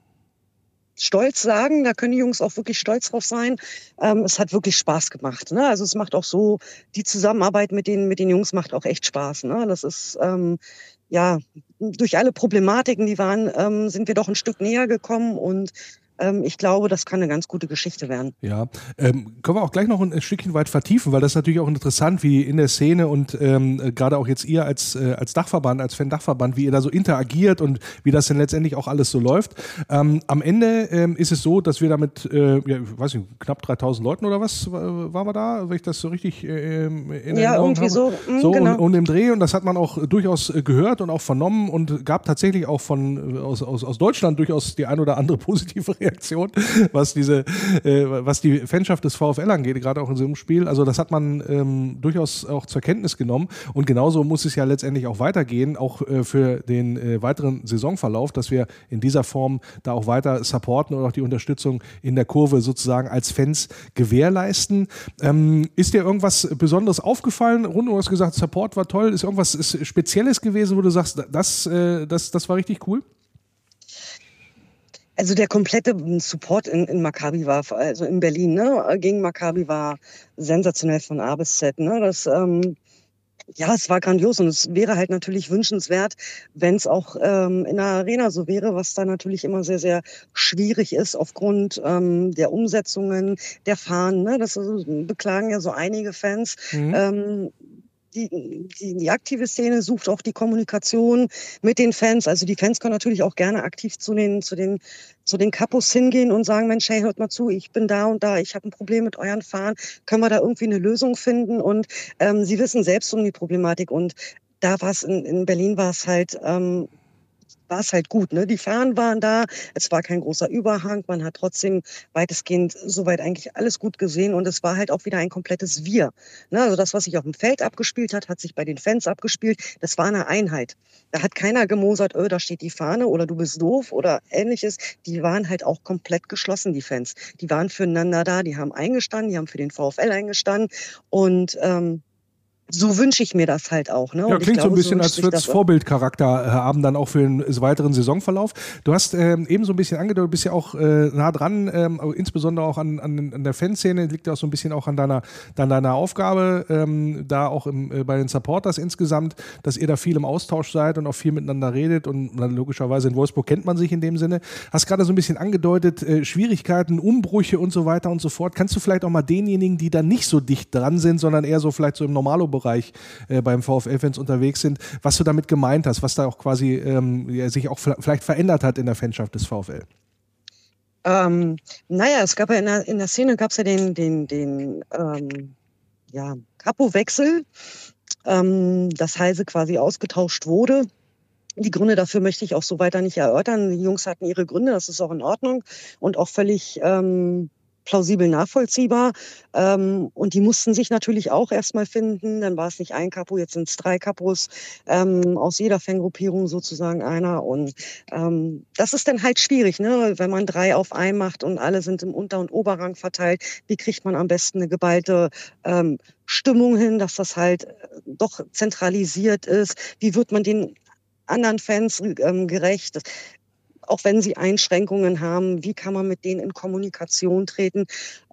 stolz sagen. Da können die Jungs auch wirklich stolz drauf sein. Ähm, es hat wirklich Spaß gemacht. Ne? Also es macht auch so, die Zusammenarbeit mit den, mit den Jungs macht auch echt Spaß. Ne? Das ist, ähm, ja, durch alle Problematiken, die waren, ähm, sind wir doch ein Stück näher gekommen und ich glaube, das kann eine ganz gute Geschichte werden. Ja, ähm, können wir auch gleich noch ein, Stückchen weit vertiefen, weil das ist natürlich auch interessant, wie in der Szene und ähm, gerade auch jetzt ihr als, äh, als Dachverband, als Fan-Dachverband, wie ihr da so interagiert und wie das denn letztendlich auch alles so läuft. Ähm, am Ende ähm, ist es so, dass wir damit, äh, ja, ich weiß nicht, knapp 3000 Leuten oder was waren wir da, wenn ich das so richtig äh, in Ja, irgendwie habe. so. Mh, so genau. und, und, im Dreh und das hat man auch durchaus äh, gehört und auch vernommen und gab tatsächlich auch von aus, aus, aus Deutschland durchaus die ein oder andere [LAUGHS] positive Reaktion, was diese, äh, was die Fanschaft des VfL angeht, gerade auch in so einem Spiel. Also das hat man ähm, durchaus auch zur Kenntnis genommen. Und genauso muss es ja letztendlich auch weitergehen, auch äh, für den äh, weiteren Saisonverlauf, dass wir in dieser Form da auch weiter supporten und auch die Unterstützung in der Kurve sozusagen als Fans gewährleisten. Ähm, ist dir irgendwas Besonderes aufgefallen? Rund, du hast gesagt, Support war toll. Ist irgendwas Spezielles gewesen, wo du sagst, das, äh, das, das war richtig cool? Also der komplette Support in, in Maccabi war, also in Berlin, ne, gegen Maccabi war sensationell von A bis Z. Ne? Das, ähm, ja, es war grandios und es wäre halt natürlich wünschenswert, wenn es auch ähm, in der Arena so wäre, was da natürlich immer sehr, sehr schwierig ist aufgrund ähm, der Umsetzungen, der Fahnen. Ne? Das also, beklagen ja so einige Fans. Mhm. Ähm, die, die, die aktive Szene sucht auch die Kommunikation mit den Fans. Also die Fans können natürlich auch gerne aktiv zu den, zu den, zu den Kapos hingehen und sagen, Mensch, hey, hört mal zu, ich bin da und da, ich habe ein Problem mit euren Fahren, können wir da irgendwie eine Lösung finden? Und ähm, sie wissen selbst um die Problematik und da war es in, in Berlin war es halt ähm, war es halt gut. Ne? Die Fahnen waren da, es war kein großer Überhang, man hat trotzdem weitestgehend soweit eigentlich alles gut gesehen und es war halt auch wieder ein komplettes Wir. Ne? Also das, was sich auf dem Feld abgespielt hat, hat sich bei den Fans abgespielt. Das war eine Einheit. Da hat keiner gemosert, öh, da steht die Fahne oder du bist doof oder ähnliches. Die waren halt auch komplett geschlossen, die Fans. Die waren füreinander da, die haben eingestanden, die haben für den VfL eingestanden und ähm, so wünsche ich mir das halt auch. Ne? Ja, klingt glaube, so ein bisschen, so als würde es Vorbildcharakter haben, dann auch für den weiteren Saisonverlauf. Du hast ähm, eben so ein bisschen angedeutet, du bist ja auch äh, nah dran, ähm, insbesondere auch an, an, an der Fanszene, liegt ja auch so ein bisschen auch an deiner, an deiner Aufgabe, ähm, da auch im, äh, bei den Supporters insgesamt, dass ihr da viel im Austausch seid und auch viel miteinander redet und dann logischerweise in Wolfsburg kennt man sich in dem Sinne. Hast gerade so ein bisschen angedeutet, äh, Schwierigkeiten, Umbrüche und so weiter und so fort. Kannst du vielleicht auch mal denjenigen, die da nicht so dicht dran sind, sondern eher so vielleicht so im Normalo Bereich äh, beim VfL-Fans unterwegs sind, was du damit gemeint hast, was da auch quasi ähm, ja, sich auch vielleicht verändert hat in der Fanschaft des VfL. Ähm, naja, es gab ja in der, in der Szene gab es ja den, den, den ähm, ja, Kapo-Wechsel, ähm, dass Heise quasi ausgetauscht wurde. Die Gründe dafür möchte ich auch so weiter nicht erörtern. Die Jungs hatten ihre Gründe, das ist auch in Ordnung und auch völlig ähm, plausibel nachvollziehbar. Ähm, und die mussten sich natürlich auch erstmal finden. Dann war es nicht ein Kapo, jetzt sind es drei Kapos, ähm, aus jeder Fangruppierung sozusagen einer. Und ähm, das ist dann halt schwierig, ne? wenn man drei auf ein macht und alle sind im Unter- und Oberrang verteilt. Wie kriegt man am besten eine geballte ähm, Stimmung hin, dass das halt äh, doch zentralisiert ist? Wie wird man den anderen Fans ähm, gerecht? Auch wenn sie Einschränkungen haben, wie kann man mit denen in Kommunikation treten.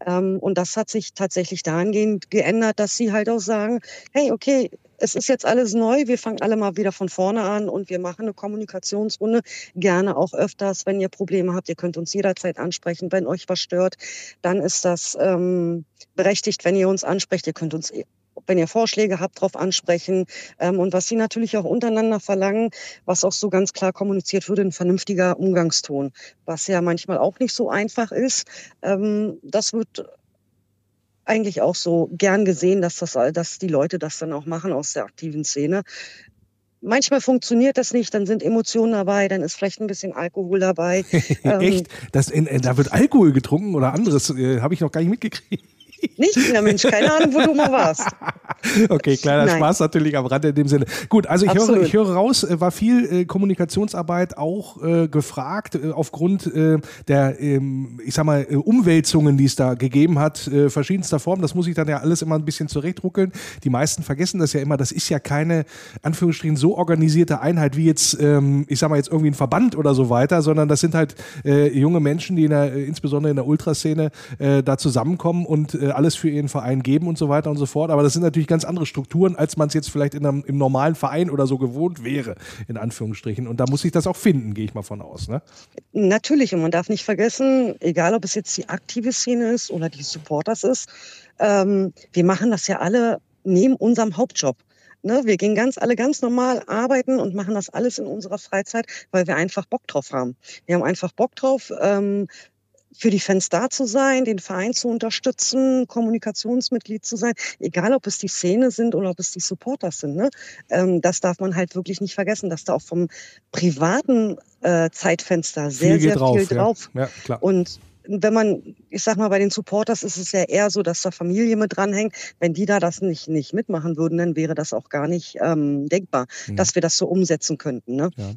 Ähm, und das hat sich tatsächlich dahingehend geändert, dass sie halt auch sagen, hey, okay, es ist jetzt alles neu, wir fangen alle mal wieder von vorne an und wir machen eine Kommunikationsrunde, gerne auch öfters, wenn ihr Probleme habt, ihr könnt uns jederzeit ansprechen, wenn euch was stört, dann ist das ähm, berechtigt, wenn ihr uns ansprecht, ihr könnt uns wenn ihr Vorschläge habt, darauf ansprechen. Ähm, und was sie natürlich auch untereinander verlangen, was auch so ganz klar kommuniziert wird, ein vernünftiger Umgangston, was ja manchmal auch nicht so einfach ist. Ähm, das wird eigentlich auch so gern gesehen, dass, das, dass die Leute das dann auch machen aus der aktiven Szene. Manchmal funktioniert das nicht, dann sind Emotionen dabei, dann ist vielleicht ein bisschen Alkohol dabei. [LAUGHS] Echt? Ähm, das in, da wird Alkohol getrunken oder anderes, äh, habe ich noch gar nicht mitgekriegt. Nicht? Na Mensch, keine Ahnung, wo du mal warst. Okay, kleiner Nein. Spaß natürlich am Rande in dem Sinne. Gut, also ich höre, ich höre raus, äh, war viel äh, Kommunikationsarbeit auch äh, gefragt äh, aufgrund äh, der, ähm, ich sag mal, äh, Umwälzungen, die es da gegeben hat, verschiedenster Formen. Das muss ich dann ja alles immer ein bisschen zurechtruckeln. Die meisten vergessen das ja immer. Das ist ja keine, Anführungsstrichen, so organisierte Einheit wie jetzt, ähm, ich sag mal, jetzt irgendwie ein Verband oder so weiter, sondern das sind halt junge Menschen, die in der, insbesondere in der Ultraszene da zusammenkommen und alles für ihren Verein geben und so weiter und so fort. Aber das sind natürlich ganz andere Strukturen, als man es jetzt vielleicht in einem, im normalen Verein oder so gewohnt wäre, in Anführungsstrichen. Und da muss ich das auch finden, gehe ich mal von aus. Ne? Natürlich. Und man darf nicht vergessen, egal ob es jetzt die aktive Szene ist oder die Supporters ist, ähm, wir machen das ja alle neben unserem Hauptjob. Ne, wir gehen ganz alle ganz normal arbeiten und machen das alles in unserer Freizeit, weil wir einfach Bock drauf haben. Wir haben einfach Bock drauf, ähm, für die Fans da zu sein, den Verein zu unterstützen, Kommunikationsmitglied zu sein, egal ob es die Szene sind oder ob es die Supporters sind. Ne? Ähm, das darf man halt wirklich nicht vergessen, dass da auch vom privaten äh, Zeitfenster sehr, viel sehr drauf, viel drauf. Ja. Ja, und wenn man, ich sag mal, bei den Supporters ist es ja eher so, dass da Familie mit dranhängt. Wenn die da das nicht, nicht mitmachen würden, dann wäre das auch gar nicht ähm, denkbar, mhm. dass wir das so umsetzen könnten. Ne? Ja.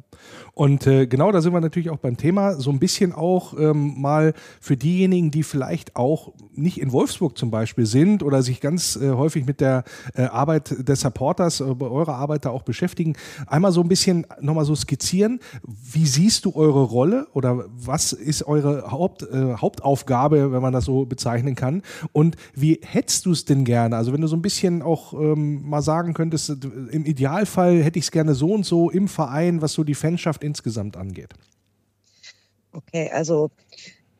Und äh, genau da sind wir natürlich auch beim Thema, so ein bisschen auch ähm, mal für diejenigen, die vielleicht auch nicht in Wolfsburg zum Beispiel sind oder sich ganz äh, häufig mit der äh, Arbeit des Supporters, äh, eurer Arbeit da auch beschäftigen, einmal so ein bisschen nochmal so skizzieren, wie siehst du eure Rolle oder was ist eure Haupt, Hauptaufgabe, wenn man das so bezeichnen kann. Und wie hättest du es denn gerne? Also wenn du so ein bisschen auch ähm, mal sagen könntest, im Idealfall hätte ich es gerne so und so im Verein, was so die Fanschaft insgesamt angeht. Okay, also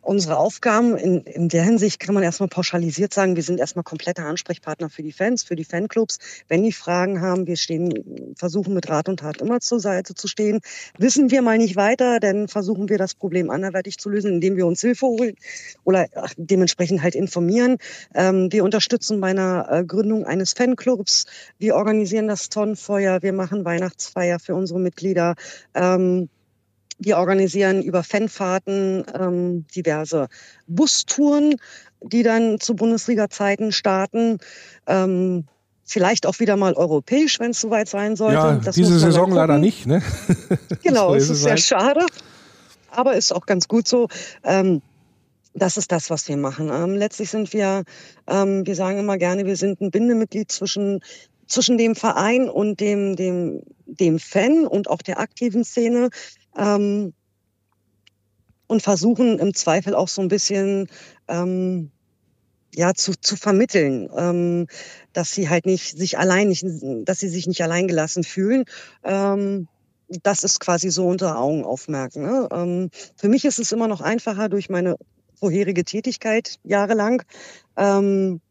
unsere Aufgaben in, in der Hinsicht kann man erstmal pauschalisiert sagen, wir sind erstmal kompletter Ansprechpartner für die Fans, für die Fanclubs. Wenn die Fragen haben, wir stehen, versuchen mit Rat und Tat immer zur Seite zu stehen. Wissen wir mal nicht weiter, dann versuchen wir das Problem anderweitig zu lösen, indem wir uns Hilfe holen oder dementsprechend halt informieren. Ähm, wir unterstützen bei einer äh, Gründung eines Fanclubs. Wir organisieren das Tonnenfeuer. Wir machen Weihnachtsfeier für unsere Mitglieder. Ähm, wir organisieren über Fanfahrten ähm, diverse Bustouren, die dann zu Bundesliga-Zeiten starten. Ähm, vielleicht auch wieder mal europäisch, wenn es soweit sein sollte. Ja, das diese Saison leider nicht. Ne? [LAUGHS] Genau, so es ist sehr halt. schade, aber ist auch ganz gut so. Ähm, das ist das, was wir machen. Ähm, letztlich sind wir, ähm, wir sagen immer gerne, wir sind ein Bindemitglied zwischen zwischen dem Verein und dem, dem, dem Fan und auch der aktiven Szene ähm, und versuchen im Zweifel auch so ein bisschen ähm, ja zu, zu vermitteln, ähm, dass sie halt nicht sich allein nicht, dass sie sich nicht alleingelassen fühlen. Ähm, das ist quasi so unter Augen aufmerken. Ne? Ähm, für mich ist es immer noch einfacher durch meine vorherige Tätigkeit jahrelang. Ähm,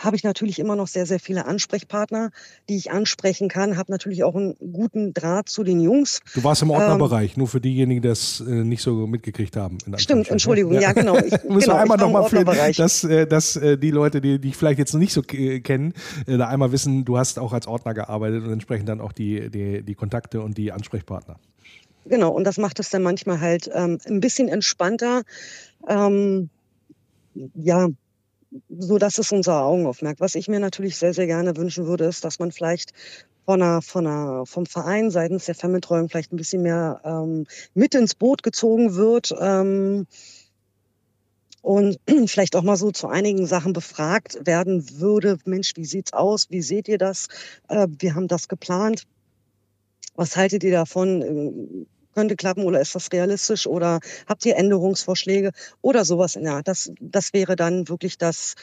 habe ich natürlich immer noch sehr, sehr viele Ansprechpartner, die ich ansprechen kann. Habe natürlich auch einen guten Draht zu den Jungs. Du warst im Ordnerbereich, ähm, nur für diejenigen, die das äh, nicht so mitgekriegt haben. Stimmt, Entschuldigung, ja, ja genau. Ich, [LAUGHS] Muss genau, einmal nochmal für, dass, äh, dass äh, die Leute, die dich vielleicht jetzt noch nicht so kennen, äh, da einmal wissen, du hast auch als Ordner gearbeitet und entsprechend dann auch die, die, die Kontakte und die Ansprechpartner. Genau, und das macht es dann manchmal halt ähm, ein bisschen entspannter. Ähm, ja, so das ist unser Augenaufmerk. Was ich mir natürlich sehr, sehr gerne wünschen würde, ist, dass man vielleicht von einer, von einer, vom Verein seitens der Fanbetreuung vielleicht ein bisschen mehr ähm, mit ins Boot gezogen wird. Ähm, und [CLEARS THROAT] vielleicht auch mal so zu einigen Sachen befragt werden würde. Mensch, wie sieht's aus? Wie seht ihr das? Äh, wir haben das geplant. Was haltet ihr davon? Könnte klappen oder ist das realistisch oder habt ihr Änderungsvorschläge oder sowas in der. Das, das wäre dann wirklich das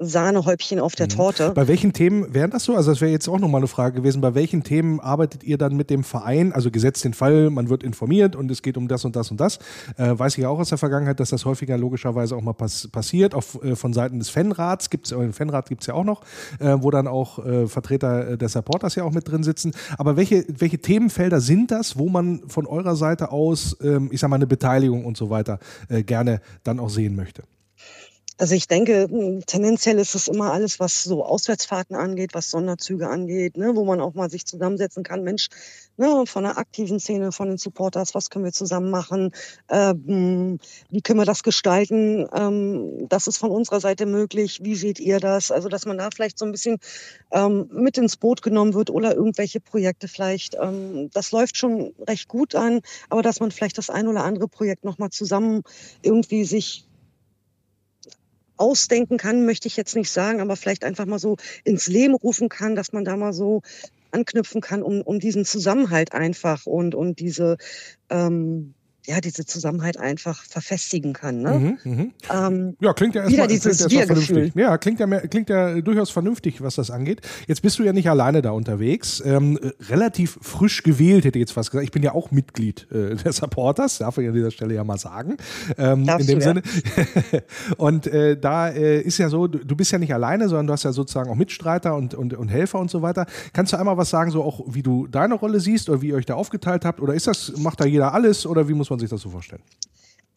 Sahnehäubchen auf der mhm. Torte. Bei welchen Themen wären das so? Also das wäre jetzt auch nochmal eine Frage gewesen. Bei welchen Themen arbeitet ihr dann mit dem Verein? Also gesetzt den Fall, man wird informiert und es geht um das und das und das. Äh, weiß ich auch aus der Vergangenheit, dass das häufiger logischerweise auch mal pass passiert. Auch äh, von Seiten des Fanrats gibt es, den Fanrat gibt es ja auch noch, äh, wo dann auch äh, Vertreter äh, der Supporters ja auch mit drin sitzen. Aber welche, welche Themenfelder sind das, wo man von eurer Seite aus, ähm, ich sag mal, eine Beteiligung und so weiter äh, gerne dann auch sehen möchte? Also ich denke, tendenziell ist es immer alles, was so Auswärtsfahrten angeht, was Sonderzüge angeht, ne, wo man auch mal sich zusammensetzen kann. Mensch, ne, von der aktiven Szene, von den Supporters, was können wir zusammen machen? Ähm, wie können wir das gestalten? Ähm, das ist von unserer Seite möglich. Wie seht ihr das? Also, dass man da vielleicht so ein bisschen ähm, mit ins Boot genommen wird oder irgendwelche Projekte vielleicht. Ähm, das läuft schon recht gut an, aber dass man vielleicht das ein oder andere Projekt nochmal zusammen irgendwie sich ausdenken kann, möchte ich jetzt nicht sagen, aber vielleicht einfach mal so ins Leben rufen kann, dass man da mal so anknüpfen kann, um, um diesen Zusammenhalt einfach und, und diese ähm, ja, diese Zusammenhalt einfach verfestigen kann. Ne? Mhm, mh. ähm, ja, klingt ja erstmal dieses vernünftig. Ja, klingt ja, mehr, klingt ja durchaus vernünftig, was das angeht. Jetzt bist du ja nicht alleine da unterwegs. Ähm, relativ frisch gewählt, hätte ich jetzt fast gesagt. Ich bin ja auch Mitglied äh, der Supporters, darf ich an dieser Stelle ja mal sagen. Ähm, in dem du, Sinne. Ja. [LAUGHS] und äh, da äh, ist ja so, du, du, bist ja nicht alleine, sondern du hast ja sozusagen auch Mitstreiter und, und, und Helfer und so weiter. Kannst du einmal was sagen, so auch wie du deine Rolle siehst oder wie ihr euch da aufgeteilt habt? Oder ist das, macht da jeder alles oder wie muss man man sich das so vorstellen?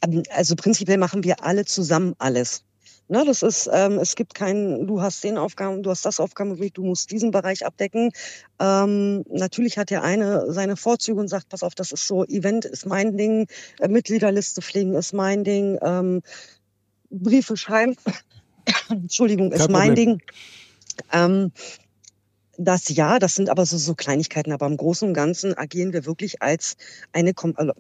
Ähm, also prinzipiell machen wir alle zusammen alles. Ne, das ist, ähm, es gibt keinen, du hast den Aufgaben, du hast das Aufgabengebiet, du musst diesen Bereich abdecken. Ähm, natürlich hat der eine seine Vorzüge und sagt, pass auf, das ist so, Event ist mein Ding, äh, Mitgliederliste pflegen ist mein Ding, ähm, Briefe schreiben, [COUGHS] Entschuldigung, ist mein Ding. Ähm, das ja, das sind aber so, so Kleinigkeiten, aber im Großen und Ganzen agieren wir wirklich als eine, also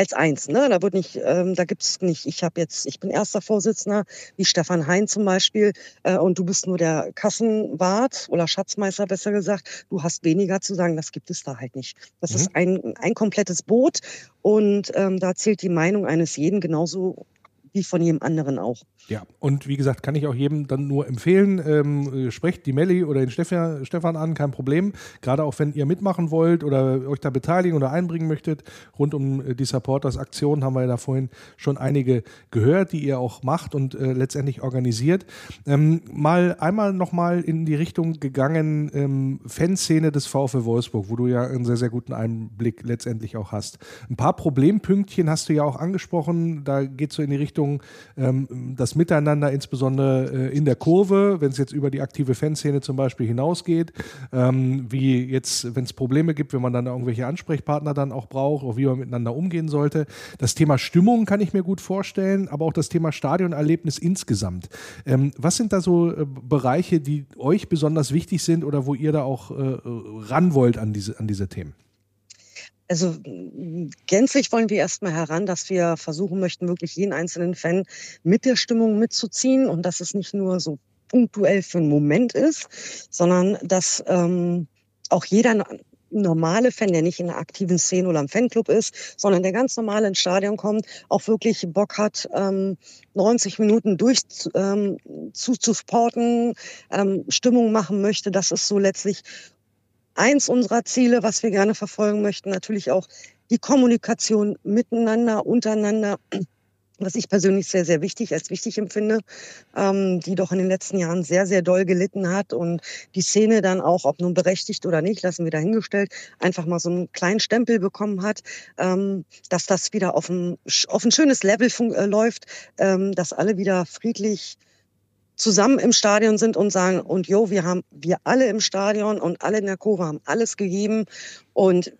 als eins. Ne? Da wird nicht, ähm, da gibt's nicht, ich habe jetzt, ich bin erster Vorsitzender, wie Stefan Hein zum Beispiel, äh, und du bist nur der Kassenwart oder Schatzmeister besser gesagt. Du hast weniger zu sagen, das gibt es da halt nicht. Das mhm. ist ein, ein komplettes Boot und ähm, da zählt die Meinung eines jeden genauso wie von jedem anderen auch. Ja, und wie gesagt, kann ich auch jedem dann nur empfehlen, ähm, äh, sprecht die Melli oder den Stefan, Stefan an, kein Problem. Gerade auch wenn ihr mitmachen wollt oder euch da beteiligen oder einbringen möchtet, rund um äh, die Supporters-Aktion haben wir ja da vorhin schon einige gehört, die ihr auch macht und äh, letztendlich organisiert. Ähm, mal einmal nochmal in die Richtung gegangen, ähm, Fanszene des VfL Wolfsburg, wo du ja einen sehr, sehr guten Einblick letztendlich auch hast. Ein paar Problempünktchen hast du ja auch angesprochen, da geht es so in die Richtung, Richtung ähm, das Miteinander, insbesondere äh, in der Kurve, wenn es jetzt über die aktive Fanszene zum Beispiel hinausgeht, ähm, wie jetzt, wenn es Probleme gibt, wenn man dann irgendwelche Ansprechpartner dann auch braucht, auch wie man miteinander umgehen sollte. Das Thema Stimmung kann ich mir gut vorstellen, aber auch das Thema Stadionerlebnis insgesamt. Ähm, was sind da so äh, Bereiche, die euch besonders wichtig sind oder wo ihr da auch äh, ran wollt an diese, an diese Themen? Also gänzlich wollen wir erstmal heran, dass wir versuchen möchten, wirklich jeden einzelnen Fan mit der Stimmung mitzuziehen und dass es nicht nur so punktuell für einen Moment ist, sondern dass ähm, auch jeder normale Fan, der nicht in der aktiven Szene oder im Fanclub ist, sondern der ganz normal ins Stadion kommt, auch wirklich Bock hat, ähm, 90 Minuten durch ähm, zu, zu supporten, ähm, Stimmung machen möchte. Das ist so letztlich eins unserer Ziele, was wir gerne verfolgen möchten, natürlich auch die Kommunikation miteinander, untereinander, was ich persönlich sehr, sehr wichtig, als wichtig empfinde, ähm, die doch in den letzten Jahren sehr, sehr doll gelitten hat und die Szene dann auch, ob nun berechtigt oder nicht, lassen wir dahingestellt, einfach mal so einen kleinen Stempel bekommen hat, ähm, dass das wieder auf ein, auf ein schönes Level äh, läuft, ähm, dass alle wieder friedlich zusammen im Stadion sind und sagen, und jo, wir haben, wir alle im Stadion und alle in der Kurve haben alles gegeben. Und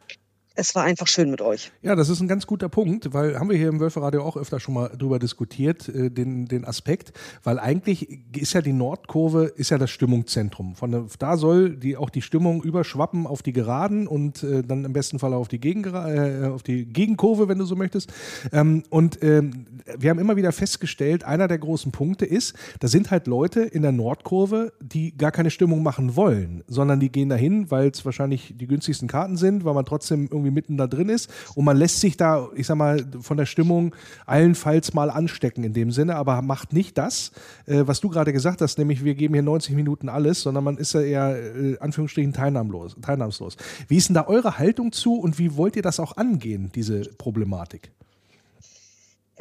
es war einfach schön mit euch. Ja, das ist ein ganz guter Punkt, weil haben wir hier im Wölferadio auch öfter schon mal drüber diskutiert, äh, den, den Aspekt, weil eigentlich ist ja die Nordkurve, ist ja das Stimmungszentrum. Von da soll die, auch die Stimmung überschwappen auf die Geraden und äh, dann im besten Fall auf die, Gegengera äh, auf die Gegenkurve, wenn du so möchtest. Ähm, und ähm, wir haben immer wieder festgestellt, einer der großen Punkte ist, da sind halt Leute in der Nordkurve, die gar keine Stimmung machen wollen, sondern die gehen dahin, weil es wahrscheinlich die günstigsten Karten sind, weil man trotzdem irgendwie irgendwie mitten da drin ist und man lässt sich da, ich sag mal, von der Stimmung allenfalls mal anstecken in dem Sinne, aber macht nicht das, äh, was du gerade gesagt hast, nämlich wir geben hier 90 Minuten alles, sondern man ist ja eher, äh, Anführungsstrichen, teilnahmlos, teilnahmslos. Wie ist denn da eure Haltung zu und wie wollt ihr das auch angehen, diese Problematik?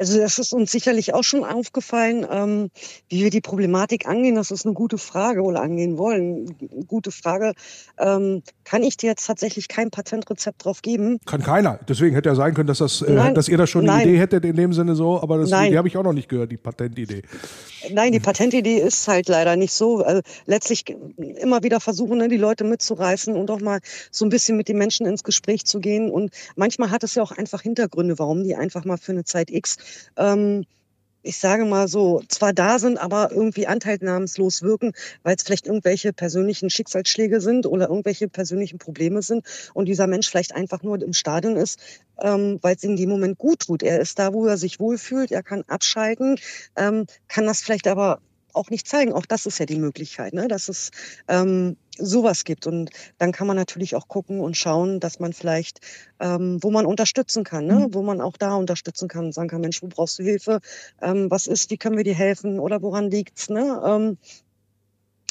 Also das ist uns sicherlich auch schon aufgefallen, ähm, wie wir die Problematik angehen. Das ist eine gute Frage oder angehen wollen. Gute Frage. Ähm, kann ich dir jetzt tatsächlich kein Patentrezept drauf geben? Kann keiner. Deswegen hätte ja sein können, dass, das, äh, Nein, dass ihr da schon eine Idee hättet in dem Sinne so, aber das, die habe ich auch noch nicht gehört, die Patentidee. Nein, die Patentidee ist halt leider nicht so. Also letztlich immer wieder versuchen, ne, die Leute mitzureißen und auch mal so ein bisschen mit den Menschen ins Gespräch zu gehen. Und manchmal hat es ja auch einfach Hintergründe, warum die einfach mal für eine Zeit X ähm, ich sage mal so, zwar da sind, aber irgendwie anteilnahmslos wirken, weil es vielleicht irgendwelche persönlichen Schicksalsschläge sind oder irgendwelche persönlichen Probleme sind und dieser Mensch vielleicht einfach nur im Stadion ist, ähm, weil es in dem Moment gut tut. Er ist da, wo er sich wohlfühlt, er kann abschalten, ähm, kann das vielleicht aber auch nicht zeigen. Auch das ist ja die Möglichkeit, ne? dass es ähm, sowas gibt. Und dann kann man natürlich auch gucken und schauen, dass man vielleicht, ähm, wo man unterstützen kann, ne? Mhm. wo man auch da unterstützen kann und sagen kann, Mensch, wo brauchst du Hilfe? Ähm, was ist, wie können wir dir helfen oder woran liegt's? Ne? Ähm,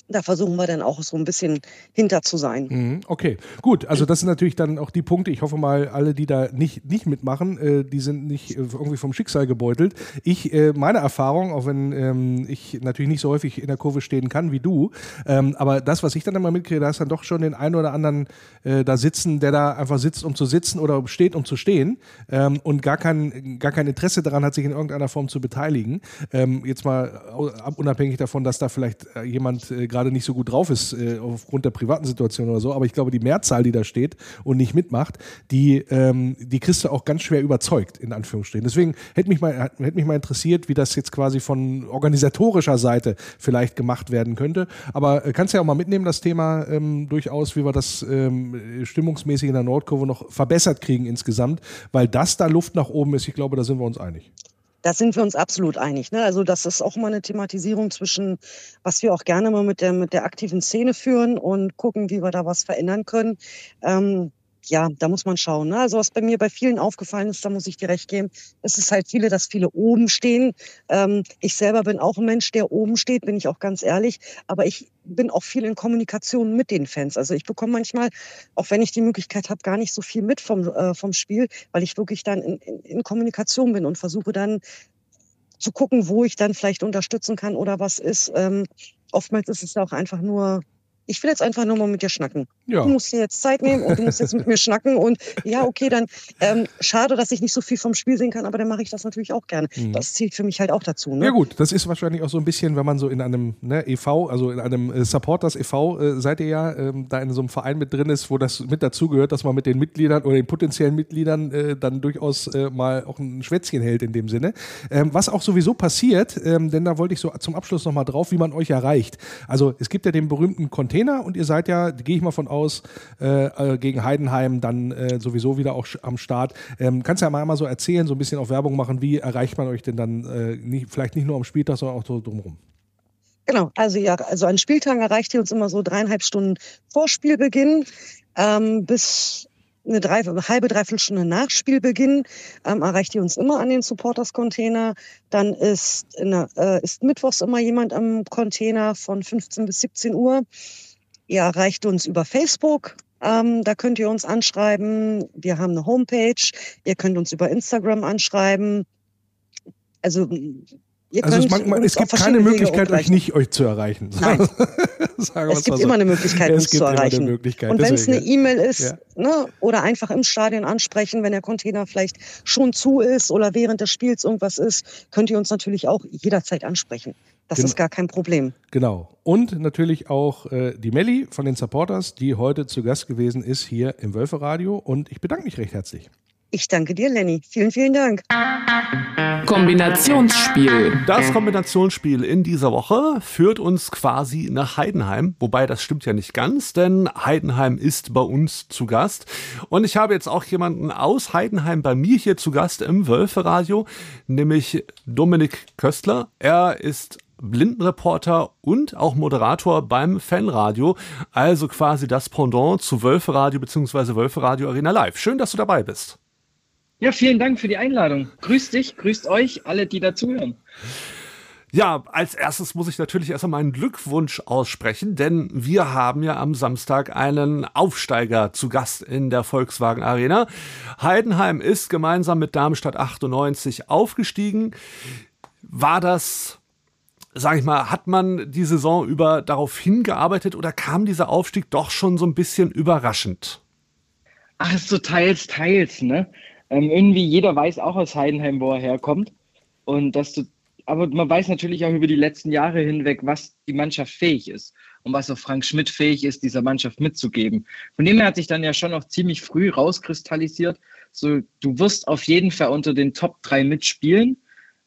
da versuchen wir dann auch so ein bisschen hinter zu sein. Mhm, okay, gut. Also das sind natürlich dann auch die Punkte. Ich hoffe mal, alle, die da nicht, nicht mitmachen, äh, die sind nicht äh, irgendwie vom Schicksal gebeutelt. Ich, äh, meine Erfahrung, auch wenn ähm, ich natürlich nicht so häufig in der Kurve stehen kann wie du, ähm, aber das, was ich dann immer mitkriege, da ist dann doch schon den einen oder anderen äh, da sitzen, der da einfach sitzt, um zu sitzen oder steht, um zu stehen ähm, und gar kein, gar kein Interesse daran hat, sich in irgendeiner Form zu beteiligen. Ähm, jetzt mal unabhängig davon, dass da vielleicht äh, jemand äh, gerade gerade nicht so gut drauf ist äh, aufgrund der privaten Situation oder so. Aber ich glaube, die Mehrzahl, die da steht und nicht mitmacht, die, ähm, die kriegst du auch ganz schwer überzeugt, in Anführungsstrichen. Deswegen hätte mich, mal, hätte mich mal interessiert, wie das jetzt quasi von organisatorischer Seite vielleicht gemacht werden könnte. Aber äh, kannst ja auch mal mitnehmen, das Thema ähm, durchaus, wie wir das ähm, stimmungsmäßig in der Nordkurve noch verbessert kriegen insgesamt, weil das da Luft nach oben ist. Ich glaube, da sind wir uns einig. Da sind wir uns absolut einig. Ne? Also das ist auch mal eine Thematisierung zwischen, was wir auch gerne mal mit der, mit der aktiven Szene führen und gucken, wie wir da was verändern können. Ähm, ja, da muss man schauen. Ne? Also was bei mir bei vielen aufgefallen ist, da muss ich dir recht geben, es ist halt viele, dass viele oben stehen. Ähm, ich selber bin auch ein Mensch, der oben steht, bin ich auch ganz ehrlich. Aber ich bin auch viel in Kommunikation mit den Fans. Also ich bekomme manchmal, auch wenn ich die Möglichkeit habe, gar nicht so viel mit vom, äh, vom Spiel, weil ich wirklich dann in, in, in Kommunikation bin und versuche dann zu gucken, wo ich dann vielleicht unterstützen kann oder was ist. Ähm, oftmals ist es auch einfach nur ich will jetzt einfach nur mal mit dir schnacken. Ja. Du musst dir jetzt Zeit nehmen und du musst jetzt mit mir schnacken. Und ja, okay, dann ähm, schade, dass ich nicht so viel vom Spiel sehen kann, aber dann mache ich das natürlich auch gerne. Mhm. Das zählt für mich halt auch dazu. Ne? Ja gut, das ist wahrscheinlich auch so ein bisschen, wenn man so in einem ne, e.V., also in einem äh, Supporters e.V. Äh, seid ihr ja, ähm, da in so einem Verein mit drin ist, wo das mit dazugehört, dass man mit den Mitgliedern oder den potenziellen Mitgliedern äh, dann durchaus äh, mal auch ein Schwätzchen hält in dem Sinne. Ähm, was auch sowieso passiert, ähm, denn da wollte ich so zum Abschluss nochmal drauf, wie man euch erreicht. Also es gibt ja den berühmten Container Container und ihr seid ja, gehe ich mal von aus, äh, äh, gegen Heidenheim dann äh, sowieso wieder auch am Start. Ähm, kannst du ja mal, mal so erzählen, so ein bisschen auf Werbung machen, wie erreicht man euch denn dann äh, nicht, vielleicht nicht nur am Spieltag, sondern auch so drumherum? Genau, also ja, also an Spieltagen erreicht ihr uns immer so dreieinhalb Stunden vor Spielbeginn ähm, bis eine, drei, halbe, dreiviertel Stunde nach Spielbeginn ähm, erreicht ihr uns immer an den Supporters-Container. Dann ist, der, äh, ist mittwochs immer jemand am Container von 15 bis 17 Uhr. Ihr erreicht uns über Facebook. Ähm, da könnt ihr uns anschreiben. Wir haben eine Homepage. Ihr könnt uns über Instagram anschreiben. Also Ihr also es, man, es gibt keine Möglichkeit, euch nicht euch zu erreichen. [LAUGHS] Nein. es gibt so. immer eine Möglichkeit, uns zu erreichen. Und wenn es eine E-Mail ist ja. ne, oder einfach im Stadion ansprechen, wenn der Container vielleicht schon zu ist oder während des Spiels irgendwas ist, könnt ihr uns natürlich auch jederzeit ansprechen. Das Gen ist gar kein Problem. Genau. Und natürlich auch äh, die Melli von den Supporters, die heute zu Gast gewesen ist hier im Wölferadio. Und ich bedanke mich recht herzlich. Ich danke dir, Lenny. Vielen, vielen Dank. Kombinationsspiel. Das Kombinationsspiel in dieser Woche führt uns quasi nach Heidenheim. Wobei das stimmt ja nicht ganz, denn Heidenheim ist bei uns zu Gast. Und ich habe jetzt auch jemanden aus Heidenheim bei mir hier zu Gast im Wölferadio, nämlich Dominik Köstler. Er ist Blindenreporter und auch Moderator beim Fanradio, also quasi das Pendant zu Wölferadio bzw. Wölferadio Arena Live. Schön, dass du dabei bist. Ja, vielen Dank für die Einladung. Grüß dich, grüßt euch, alle, die dazuhören. Ja, als erstes muss ich natürlich erstmal meinen Glückwunsch aussprechen, denn wir haben ja am Samstag einen Aufsteiger zu Gast in der Volkswagen Arena. Heidenheim ist gemeinsam mit Darmstadt 98 aufgestiegen. War das, sag ich mal, hat man die Saison über darauf hingearbeitet oder kam dieser Aufstieg doch schon so ein bisschen überraschend? Ach, ist so teils, teils, ne? Ähm, irgendwie jeder weiß auch aus Heidenheim, wo er herkommt. Und dass du aber man weiß natürlich auch über die letzten Jahre hinweg, was die Mannschaft fähig ist und was auch Frank Schmidt fähig ist, dieser Mannschaft mitzugeben. Von dem her hat sich dann ja schon noch ziemlich früh rauskristallisiert. So, du wirst auf jeden Fall unter den Top 3 mitspielen.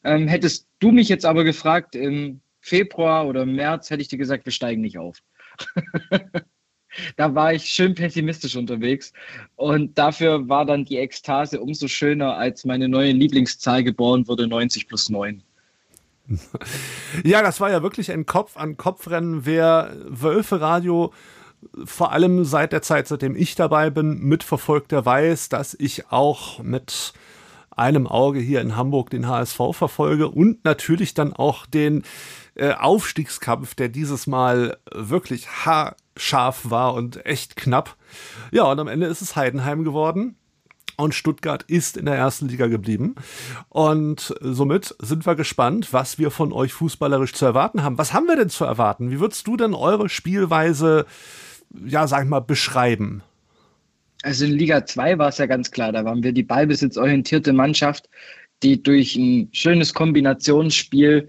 Ähm, hättest du mich jetzt aber gefragt im Februar oder März, hätte ich dir gesagt, wir steigen nicht auf. [LAUGHS] da war ich schön pessimistisch unterwegs. Und dafür war dann die Ekstase umso schöner, als meine neue Lieblingszahl geboren wurde, 90 plus 9. [LAUGHS] Ja, das war ja wirklich ein Kopf-an-Kopf-Rennen. Wer Wölfe-Radio vor allem seit der Zeit, seitdem ich dabei bin, mitverfolgt, der weiß, dass ich auch mit einem Auge hier in Hamburg den HSV verfolge und natürlich dann auch den äh, Aufstiegskampf, der dieses Mal wirklich haarscharf war und echt knapp. Ja, und am Ende ist es Heidenheim geworden. Und Stuttgart ist in der ersten Liga geblieben. Und somit sind wir gespannt, was wir von euch fußballerisch zu erwarten haben. Was haben wir denn zu erwarten? Wie würdest du denn eure Spielweise, ja, sag ich mal, beschreiben? Also in Liga 2 war es ja ganz klar, da waren wir die ballbesitzorientierte Mannschaft, die durch ein schönes Kombinationsspiel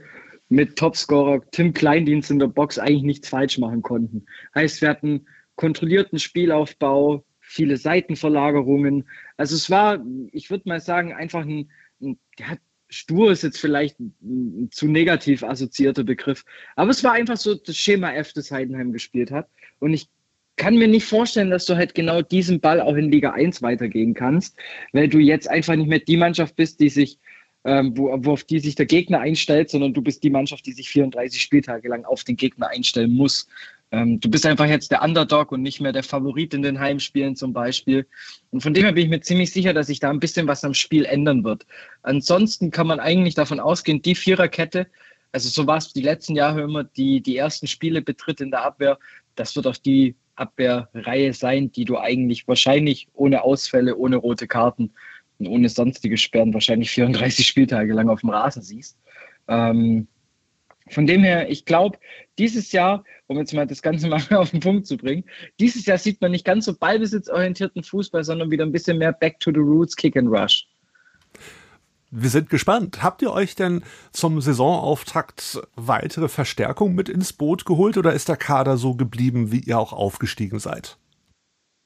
mit Topscorer Tim Kleindienst in der Box eigentlich nichts falsch machen konnten. Heißt, wir hatten kontrollierten Spielaufbau, viele Seitenverlagerungen. Also es war, ich würde mal sagen, einfach ein, ein ja, stur ist jetzt vielleicht ein, zu negativ assoziierter Begriff, aber es war einfach so das Schema F, das Heidenheim gespielt hat. Und ich kann mir nicht vorstellen, dass du halt genau diesen Ball auch in Liga 1 weitergehen kannst, weil du jetzt einfach nicht mehr die Mannschaft bist, die sich, ähm, wo, wo auf die sich der Gegner einstellt, sondern du bist die Mannschaft, die sich 34 Spieltage lang auf den Gegner einstellen muss. Ähm, du bist einfach jetzt der Underdog und nicht mehr der Favorit in den Heimspielen zum Beispiel. Und von dem her bin ich mir ziemlich sicher, dass sich da ein bisschen was am Spiel ändern wird. Ansonsten kann man eigentlich davon ausgehen, die Viererkette, also so war es die letzten Jahre immer, die die ersten Spiele betritt in der Abwehr, das wird auch die Abwehrreihe sein, die du eigentlich wahrscheinlich ohne Ausfälle, ohne rote Karten ohne sonstige Sperren wahrscheinlich 34 Spieltage lang auf dem Rasen siehst. Ähm, von dem her, ich glaube, dieses Jahr, um jetzt mal das Ganze [LAUGHS] mal auf den Punkt zu bringen, dieses Jahr sieht man nicht ganz so ballbesitzorientierten Fußball, sondern wieder ein bisschen mehr Back to the Roots, Kick and Rush. Wir sind gespannt. Habt ihr euch denn zum Saisonauftakt weitere Verstärkung mit ins Boot geholt oder ist der Kader so geblieben, wie ihr auch aufgestiegen seid?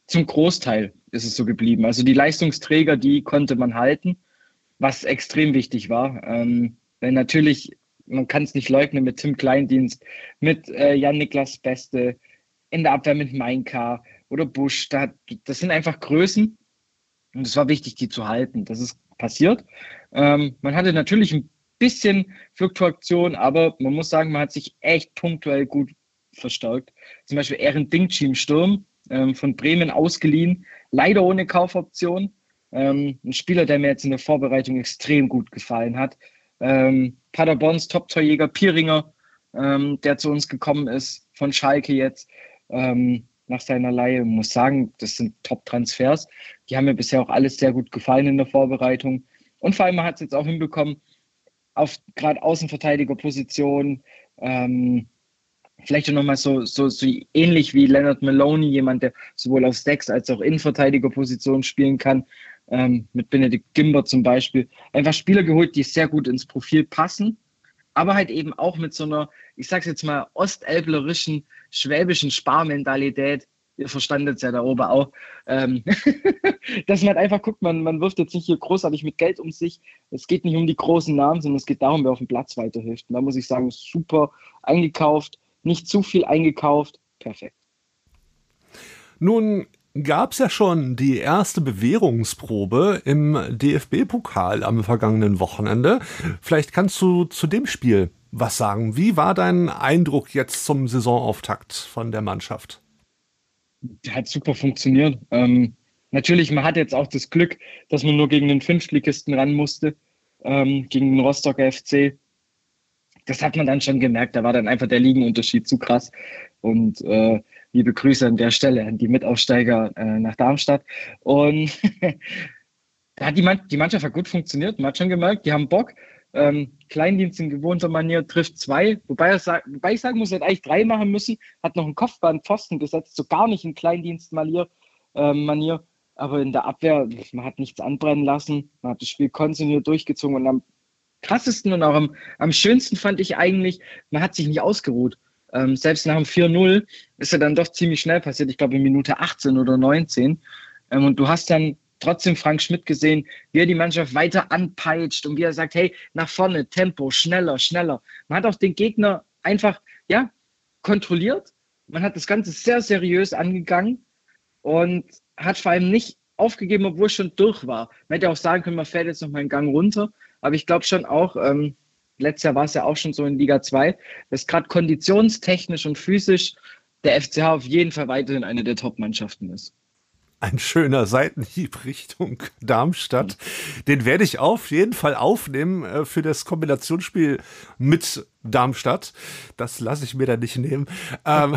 Zum Großteil ist es so geblieben. Also die Leistungsträger, die konnte man halten, was extrem wichtig war. Ähm, weil natürlich man kann es nicht leugnen, mit Tim Kleindienst, mit äh, Jan-Niklas Beste, in der Abwehr mit Mainka oder Busch. Da, das sind einfach Größen und es war wichtig, die zu halten. Das ist passiert. Ähm, man hatte natürlich ein bisschen Fluktuation, aber man muss sagen, man hat sich echt punktuell gut verstärkt. Zum Beispiel Ehren Dingchi im Sturm ähm, von Bremen ausgeliehen, leider ohne Kaufoption. Ähm, ein Spieler, der mir jetzt in der Vorbereitung extrem gut gefallen hat. Ähm, Paderborns Top-Torjäger Pieringer, ähm, der zu uns gekommen ist, von Schalke jetzt ähm, nach seiner. Ich muss sagen, das sind Top-Transfers. Die haben mir bisher auch alles sehr gut gefallen in der Vorbereitung. Und vor allem hat es jetzt auch hinbekommen, auf gerade Außenverteidigerposition, ähm, vielleicht nochmal so, so, so ähnlich wie Leonard Maloney, jemand, der sowohl auf Sechs als auch Innenverteidigerposition spielen kann, ähm, mit Benedikt Gimber zum Beispiel, einfach Spieler geholt, die sehr gut ins Profil passen, aber halt eben auch mit so einer, ich sag's jetzt mal, ostelblerischen, schwäbischen Sparmentalität, ihr verstandet es ja da oben auch, ähm, [LAUGHS] dass man halt einfach guckt, man, man wirft jetzt nicht hier großartig mit Geld um sich. Es geht nicht um die großen Namen, sondern es geht darum, wer auf dem Platz weiterhilft. Und da muss ich sagen, super eingekauft, nicht zu viel eingekauft, perfekt. Nun gab es ja schon die erste Bewährungsprobe im DFB-Pokal am vergangenen Wochenende. Vielleicht kannst du zu dem Spiel was sagen. Wie war dein Eindruck jetzt zum Saisonauftakt von der Mannschaft? Hat super funktioniert. Ähm, natürlich, man hat jetzt auch das Glück, dass man nur gegen den Fünftligisten ran musste, ähm, gegen den Rostocker FC. Das hat man dann schon gemerkt. Da war dann einfach der Ligenunterschied zu krass. Und äh, liebe Grüße an der Stelle an die Mitaufsteiger äh, nach Darmstadt. Und [LAUGHS] da hat die, Man die Mannschaft hat gut funktioniert. Man hat schon gemerkt, die haben Bock. Ähm, Kleindienst in gewohnter Manier trifft zwei, wobei, wobei ich sagen muss, er hat eigentlich drei machen müssen, hat noch einen Kopfbandpfosten gesetzt, so gar nicht in Kleindienst-Manier. Äh. Aber in der Abwehr, man hat nichts anbrennen lassen, man hat das Spiel kontinuierlich durchgezogen und am krassesten und auch am, am schönsten fand ich eigentlich, man hat sich nicht ausgeruht. Ähm, selbst nach dem 4-0 ist er dann doch ziemlich schnell passiert, ich glaube in Minute 18 oder 19. Ähm, und du hast dann trotzdem Frank Schmidt gesehen, wie er die Mannschaft weiter anpeitscht und wie er sagt, hey, nach vorne, Tempo, schneller, schneller. Man hat auch den Gegner einfach, ja, kontrolliert. Man hat das Ganze sehr seriös angegangen und hat vor allem nicht aufgegeben, obwohl es schon durch war. Man hätte auch sagen können, man fährt jetzt noch mal einen Gang runter. Aber ich glaube schon auch, ähm, letztes Jahr war es ja auch schon so in Liga 2, dass gerade konditionstechnisch und physisch der FCH auf jeden Fall weiterhin eine der Top-Mannschaften ist ein schöner Seitenhieb Richtung Darmstadt. Den werde ich auf jeden Fall aufnehmen äh, für das Kombinationsspiel mit Darmstadt. Das lasse ich mir da nicht nehmen. Ähm,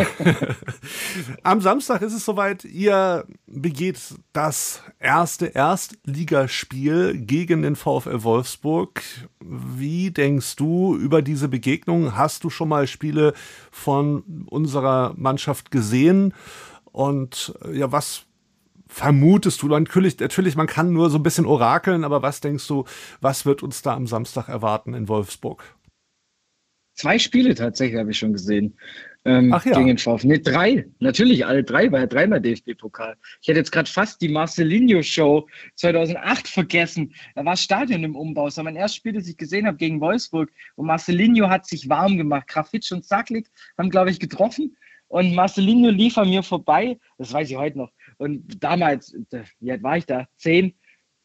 [LAUGHS] am Samstag ist es soweit. Ihr begeht das erste Erstligaspiel gegen den VfL Wolfsburg. Wie denkst du über diese Begegnung? Hast du schon mal Spiele von unserer Mannschaft gesehen? Und äh, ja, was vermutest du? Natürlich, natürlich, man kann nur so ein bisschen orakeln, aber was denkst du, was wird uns da am Samstag erwarten in Wolfsburg? Zwei Spiele tatsächlich habe ich schon gesehen. Ähm, Ach ja. Gegen den VfL. Ne, drei. Natürlich, alle drei, war ja dreimal DFB-Pokal. Ich hätte jetzt gerade fast die Marcelinho-Show 2008 vergessen. Da war das Stadion im Umbau. Das war mein erstes Spiel, das ich gesehen habe gegen Wolfsburg. Und Marcelinho hat sich warm gemacht. Grafitsch und Saklik haben, glaube ich, getroffen. Und Marcelinho lief an mir vorbei. Das weiß ich heute noch und damals, wie alt war ich da? Zehn,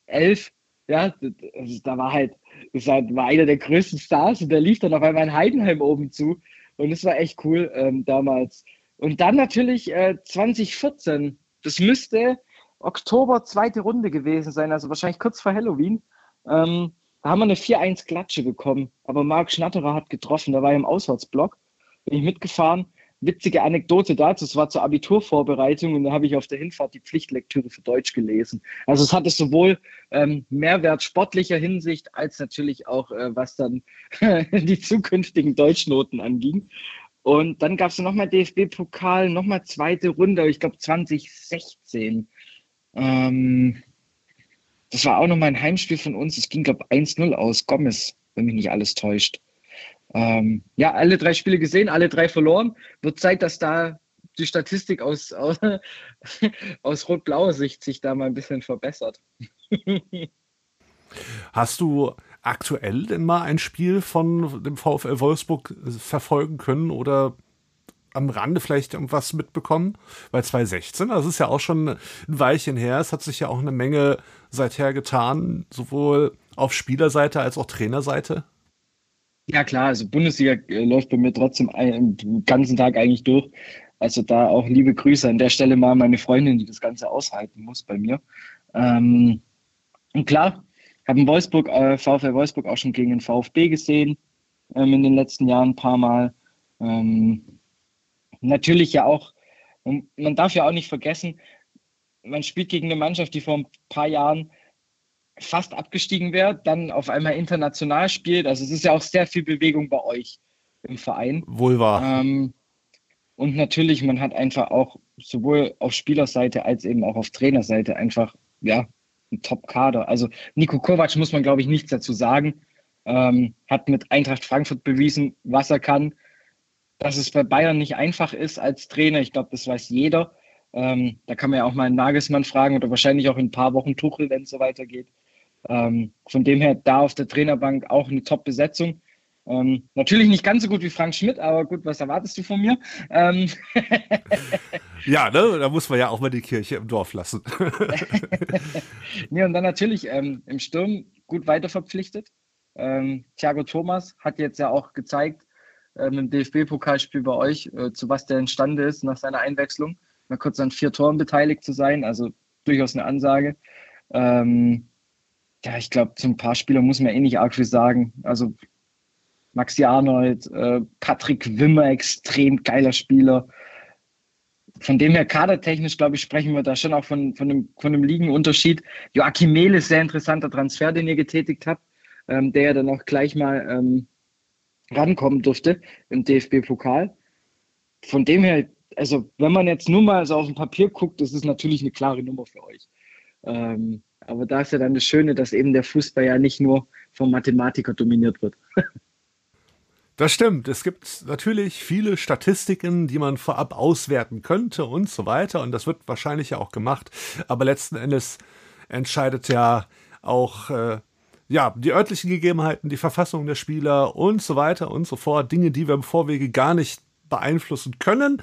elf, ja, also da war halt, das war einer der größten Stars und der lief dann auf einmal in Heidenheim oben zu. Und das war echt cool ähm, damals. Und dann natürlich äh, 2014, das müsste Oktober zweite Runde gewesen sein, also wahrscheinlich kurz vor Halloween. Ähm, da haben wir eine 4-1-Klatsche bekommen. Aber Marc Schnatterer hat getroffen, da war er im Auswärtsblock. Bin ich mitgefahren witzige Anekdote dazu. Es war zur Abiturvorbereitung und da habe ich auf der Hinfahrt die Pflichtlektüre für Deutsch gelesen. Also es hatte sowohl ähm, Mehrwert sportlicher Hinsicht als natürlich auch, äh, was dann [LAUGHS] die zukünftigen Deutschnoten anging. Und dann gab es nochmal DFB-Pokal, nochmal zweite Runde, ich glaube 2016. Ähm, das war auch nochmal ein Heimspiel von uns. Es ging, glaube ich, 1-0 aus Gomez, wenn mich nicht alles täuscht. Ähm, ja, alle drei Spiele gesehen, alle drei verloren. Wird Zeit, dass da die Statistik aus, aus, [LAUGHS] aus rot-blauer Sicht sich da mal ein bisschen verbessert. [LAUGHS] Hast du aktuell denn mal ein Spiel von dem VfL Wolfsburg verfolgen können oder am Rande vielleicht irgendwas mitbekommen? Weil 2016, das ist ja auch schon ein Weilchen her, es hat sich ja auch eine Menge seither getan, sowohl auf Spielerseite als auch Trainerseite. Ja klar, also Bundesliga äh, läuft bei mir trotzdem ein, den ganzen Tag eigentlich durch. Also da auch liebe Grüße an der Stelle mal meine Freundin, die das Ganze aushalten muss bei mir. Ähm, und klar, haben Wolfsburg, äh, VfL Wolfsburg auch schon gegen den VfB gesehen ähm, in den letzten Jahren ein paar Mal. Ähm, natürlich ja auch, man darf ja auch nicht vergessen, man spielt gegen eine Mannschaft, die vor ein paar Jahren fast abgestiegen wäre, dann auf einmal international spielt. Also es ist ja auch sehr viel Bewegung bei euch im Verein. Wohl wahr. Ähm, und natürlich, man hat einfach auch sowohl auf Spielerseite als eben auch auf Trainerseite einfach, ja, einen Top-Kader. Also Nico Kovac muss man, glaube ich, nichts dazu sagen. Ähm, hat mit Eintracht Frankfurt bewiesen, was er kann. Dass es bei Bayern nicht einfach ist als Trainer, ich glaube, das weiß jeder. Ähm, da kann man ja auch mal einen Nagelsmann fragen oder wahrscheinlich auch in ein paar Wochen Tuchel, wenn es so weitergeht. Ähm, von dem her da auf der Trainerbank auch eine Top-Besetzung. Ähm, natürlich nicht ganz so gut wie Frank Schmidt, aber gut, was erwartest du von mir? Ähm [LAUGHS] ja, ne, da muss man ja auch mal die Kirche im Dorf lassen. [LAUGHS] nee, und dann natürlich ähm, im Sturm gut weiter verpflichtet. Ähm, Thiago Thomas hat jetzt ja auch gezeigt, äh, im DFB-Pokalspiel bei euch, äh, zu was der entstanden ist nach seiner Einwechslung. Mal kurz an vier Toren beteiligt zu sein, also durchaus eine Ansage. Ähm, ja, ich glaube, zu ein paar Spielern muss man eh nicht arg viel sagen. Also Maxi Arnold, äh, Patrick Wimmer, extrem geiler Spieler. Von dem her kadertechnisch, glaube ich, sprechen wir da schon auch von, von, einem, von einem Ligenunterschied. Joachim Mehl ist sehr interessanter Transfer, den ihr getätigt habt, ähm, der ja dann auch gleich mal ähm, rankommen durfte im DFB-Pokal. Von dem her, also wenn man jetzt nur mal so auf dem Papier guckt, das ist natürlich eine klare Nummer für euch. Ähm, aber da ist ja dann das Schöne, dass eben der Fußball ja nicht nur vom Mathematiker dominiert wird. [LAUGHS] Das stimmt. Es gibt natürlich viele Statistiken, die man vorab auswerten könnte und so weiter. Und das wird wahrscheinlich ja auch gemacht. Aber letzten Endes entscheidet ja auch äh, ja, die örtlichen Gegebenheiten, die Verfassung der Spieler und so weiter und so fort. Dinge, die wir im Vorwege gar nicht beeinflussen können.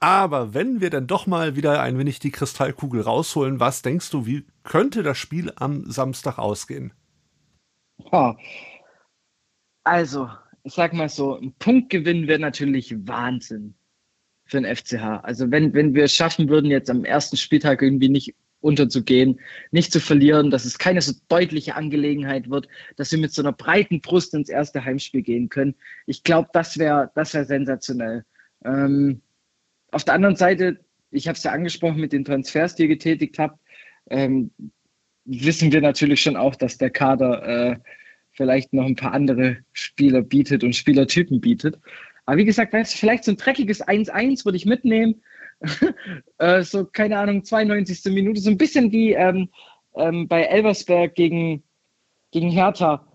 Aber wenn wir dann doch mal wieder ein wenig die Kristallkugel rausholen, was denkst du, wie könnte das Spiel am Samstag ausgehen? Also, ich sag mal so, ein Punktgewinn wäre natürlich Wahnsinn für den FCH. Also wenn, wenn wir es schaffen würden, jetzt am ersten Spieltag irgendwie nicht unterzugehen, nicht zu verlieren, dass es keine so deutliche Angelegenheit wird, dass wir mit so einer breiten Brust ins erste Heimspiel gehen können. Ich glaube, das wäre das wär sensationell. Ähm, auf der anderen Seite, ich habe es ja angesprochen mit den Transfers, die ihr getätigt habt, ähm, wissen wir natürlich schon auch, dass der Kader äh, vielleicht noch ein paar andere Spieler bietet und Spielertypen bietet. Aber wie gesagt, vielleicht so ein dreckiges 1-1 würde ich mitnehmen [LAUGHS] äh, so, keine Ahnung, 92. Minute, so ein bisschen wie ähm, ähm, bei Elversberg gegen, gegen Hertha.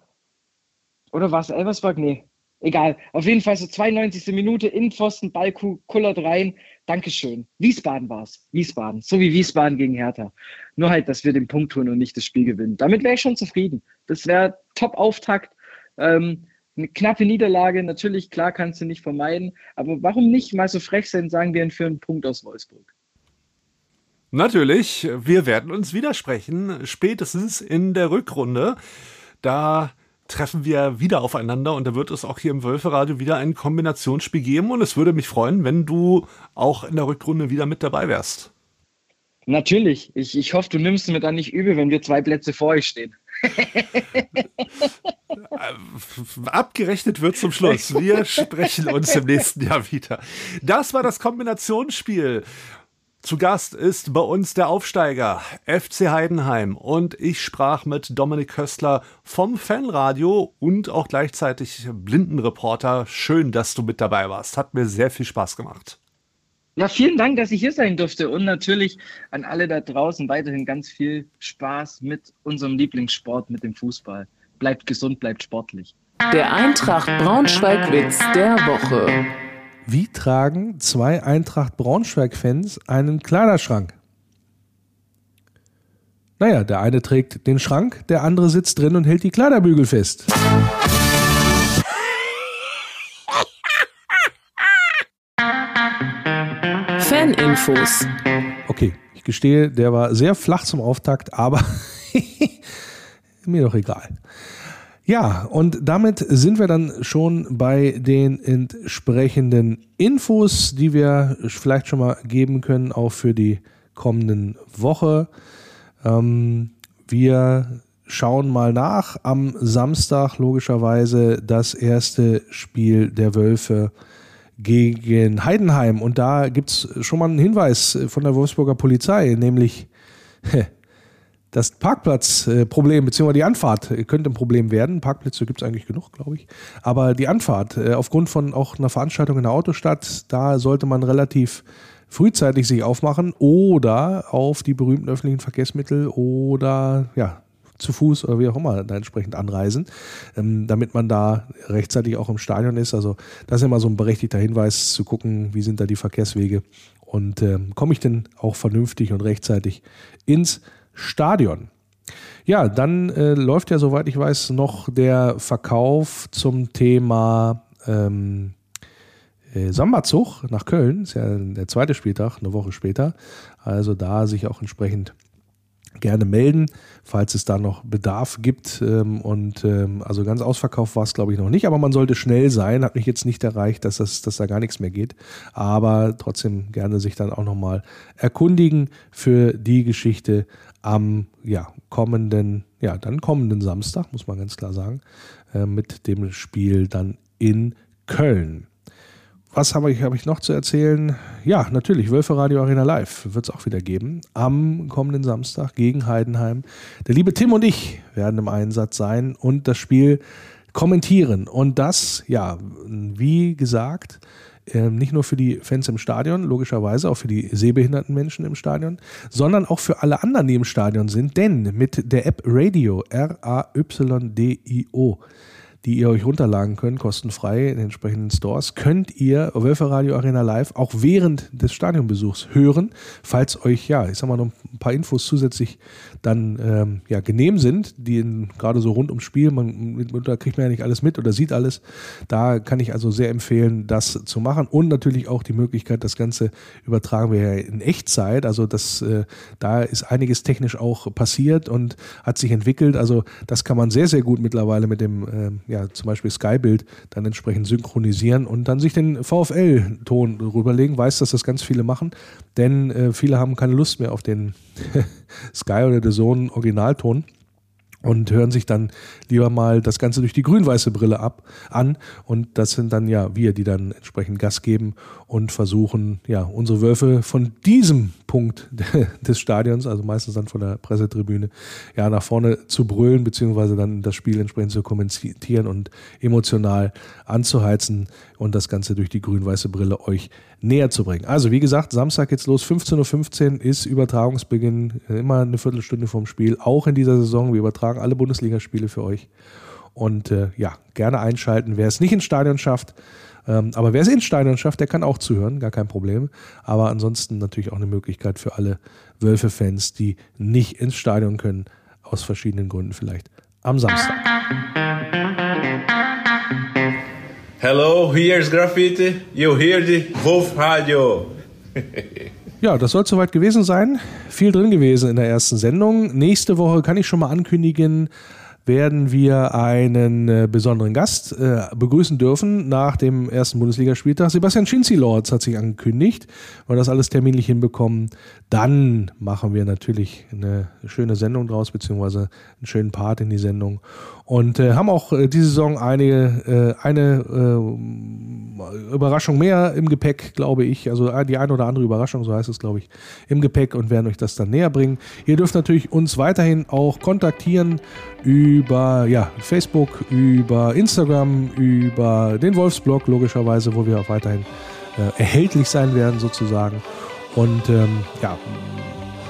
Oder war es Elversberg? Nee, egal. Auf jeden Fall so 92. Minute in Pfosten, Ball kullert rein. Dankeschön. Wiesbaden war es. Wiesbaden. So wie Wiesbaden gegen Hertha. Nur halt, dass wir den Punkt tun und nicht das Spiel gewinnen. Damit wäre ich schon zufrieden. Das wäre Top-Auftakt. Ähm, eine knappe Niederlage, natürlich, klar, kannst du nicht vermeiden. Aber warum nicht mal so frech sein, sagen wir für einen Punkt aus Wolfsburg? Natürlich, wir werden uns widersprechen, spätestens in der Rückrunde. Da treffen wir wieder aufeinander und da wird es auch hier im Wölferadio wieder ein Kombinationsspiel geben und es würde mich freuen, wenn du auch in der Rückrunde wieder mit dabei wärst. Natürlich. Ich, ich hoffe, du nimmst mir dann nicht übel, wenn wir zwei Plätze vor euch stehen. [LAUGHS] Abgerechnet wird zum Schluss. [LAUGHS] Wir sprechen uns im nächsten Jahr wieder. Das war das Kombinationsspiel. Zu Gast ist bei uns der Aufsteiger FC Heidenheim und ich sprach mit Dominik Köstler vom Fanradio und auch gleichzeitig Blindenreporter. Schön, dass du mit dabei warst. Hat mir sehr viel Spaß gemacht. Ja, vielen Dank, dass ich hier sein durfte und natürlich an alle da draußen weiterhin ganz viel Spaß mit unserem Lieblingssport, mit dem Fußball. Bleibt gesund, bleibt sportlich. Der Eintracht Braunschweig-Witz der Woche. Wie tragen zwei Eintracht Braunschweig-Fans einen Kleiderschrank? Naja, der eine trägt den Schrank, der andere sitzt drin und hält die Kleiderbügel fest. Faninfos. Okay, ich gestehe, der war sehr flach zum Auftakt, aber [LAUGHS] mir doch egal. Ja, und damit sind wir dann schon bei den entsprechenden Infos, die wir vielleicht schon mal geben können, auch für die kommenden Woche. Ähm, wir schauen mal nach. Am Samstag logischerweise das erste Spiel der Wölfe gegen Heidenheim. Und da gibt es schon mal einen Hinweis von der Wolfsburger Polizei, nämlich [LAUGHS] das Parkplatzproblem, beziehungsweise die Anfahrt könnte ein Problem werden. Parkplätze gibt es eigentlich genug, glaube ich. Aber die Anfahrt, äh, aufgrund von auch einer Veranstaltung in der Autostadt, da sollte man relativ frühzeitig sich aufmachen oder auf die berühmten öffentlichen Verkehrsmittel oder ja, zu Fuß oder wie auch immer da entsprechend anreisen, ähm, damit man da rechtzeitig auch im Stadion ist. Also das ist immer so ein berechtigter Hinweis zu gucken, wie sind da die Verkehrswege und ähm, komme ich denn auch vernünftig und rechtzeitig ins Stadion. Ja, dann äh, läuft ja, soweit ich weiß, noch der Verkauf zum Thema ähm, äh, Sambazug nach Köln. Ist ja der zweite Spieltag, eine Woche später. Also da sich auch entsprechend gerne melden, falls es da noch Bedarf gibt. Ähm, und ähm, also ganz ausverkauft war es, glaube ich, noch nicht, aber man sollte schnell sein. Hat mich jetzt nicht erreicht, dass, das, dass da gar nichts mehr geht. Aber trotzdem gerne sich dann auch nochmal erkundigen für die Geschichte am ja, kommenden, ja, dann kommenden Samstag, muss man ganz klar sagen, äh, mit dem Spiel dann in Köln. Was habe ich, hab ich noch zu erzählen? Ja, natürlich, Wölfe Radio Arena Live wird es auch wieder geben. Am kommenden Samstag gegen Heidenheim. Der liebe Tim und ich werden im Einsatz sein und das Spiel kommentieren. Und das, ja, wie gesagt, ähm, nicht nur für die Fans im Stadion, logischerweise auch für die sehbehinderten Menschen im Stadion, sondern auch für alle anderen, die im Stadion sind. Denn mit der App Radio, R-A-Y-D-I-O, die ihr euch runterladen könnt, kostenfrei in den entsprechenden Stores, könnt ihr Wölfe Radio Arena Live auch während des Stadionbesuchs hören, falls euch, ja, ich sag mal, noch ein paar Infos zusätzlich dann ähm, ja, genehm sind, die gerade so rund ums Spiel, man, da kriegt man ja nicht alles mit oder sieht alles. Da kann ich also sehr empfehlen, das zu machen und natürlich auch die Möglichkeit, das Ganze übertragen wir ja in Echtzeit. Also das, äh, da ist einiges technisch auch passiert und hat sich entwickelt. Also das kann man sehr, sehr gut mittlerweile mit dem äh, ja, zum Beispiel Skybild dann entsprechend synchronisieren und dann sich den VFL-Ton rüberlegen. Weiß, dass das ganz viele machen, denn äh, viele haben keine Lust mehr auf den [LAUGHS] Sky oder The Zone Originalton und hören sich dann lieber mal das Ganze durch die grün-weiße Brille ab an. Und das sind dann ja wir, die dann entsprechend Gas geben und versuchen, ja, unsere Wölfe von diesem Punkt [LAUGHS] des Stadions, also meistens dann von der Pressetribüne, ja, nach vorne zu brüllen, beziehungsweise dann das Spiel entsprechend zu kommentieren und emotional anzuheizen und das Ganze durch die grün-weiße Brille euch näher zu bringen. Also, wie gesagt, Samstag geht's los, 15.15 Uhr ist Übertragungsbeginn, immer eine Viertelstunde vorm Spiel, auch in dieser Saison. Wir übertragen alle Bundesligaspiele für euch. Und äh, ja, gerne einschalten. Wer es nicht ins Stadion schafft, ähm, aber wer es ins Stadion schafft, der kann auch zuhören, gar kein Problem. Aber ansonsten natürlich auch eine Möglichkeit für alle Wölfe-Fans, die nicht ins Stadion können, aus verschiedenen Gründen vielleicht am Samstag. Hello, here's Graffiti. You hear the Wolf Radio. [LAUGHS] Ja, das soll soweit gewesen sein. Viel drin gewesen in der ersten Sendung. Nächste Woche kann ich schon mal ankündigen, werden wir einen äh, besonderen Gast äh, begrüßen dürfen nach dem ersten Bundesligaspieltag. Sebastian Schinzi-Lords hat sich angekündigt, weil das alles terminlich hinbekommen. Dann machen wir natürlich eine schöne Sendung draus, beziehungsweise einen schönen Part in die Sendung. Und äh, haben auch äh, diese Saison eine, äh, eine äh, Überraschung mehr im Gepäck, glaube ich. Also äh, die eine oder andere Überraschung, so heißt es, glaube ich, im Gepäck und werden euch das dann näher bringen. Ihr dürft natürlich uns weiterhin auch kontaktieren über ja, Facebook, über Instagram, über den Wolfsblog, logischerweise, wo wir auch weiterhin äh, erhältlich sein werden, sozusagen. Und ähm, ja,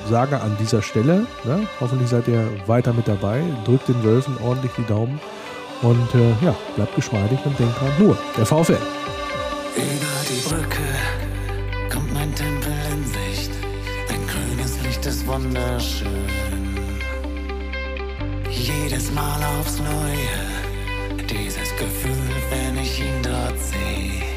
sage an dieser Stelle, ne, hoffentlich seid ihr weiter mit dabei, drückt den Wölfen ordentlich die Daumen und äh, ja, bleibt geschmeidig und denkt dran, nur der VfL. Über die Brücke kommt mein Tempel in Sicht, dein grünes Licht ist wunderschön. Jedes Mal aufs Neue, dieses Gefühl, wenn ich ihn dort sehe.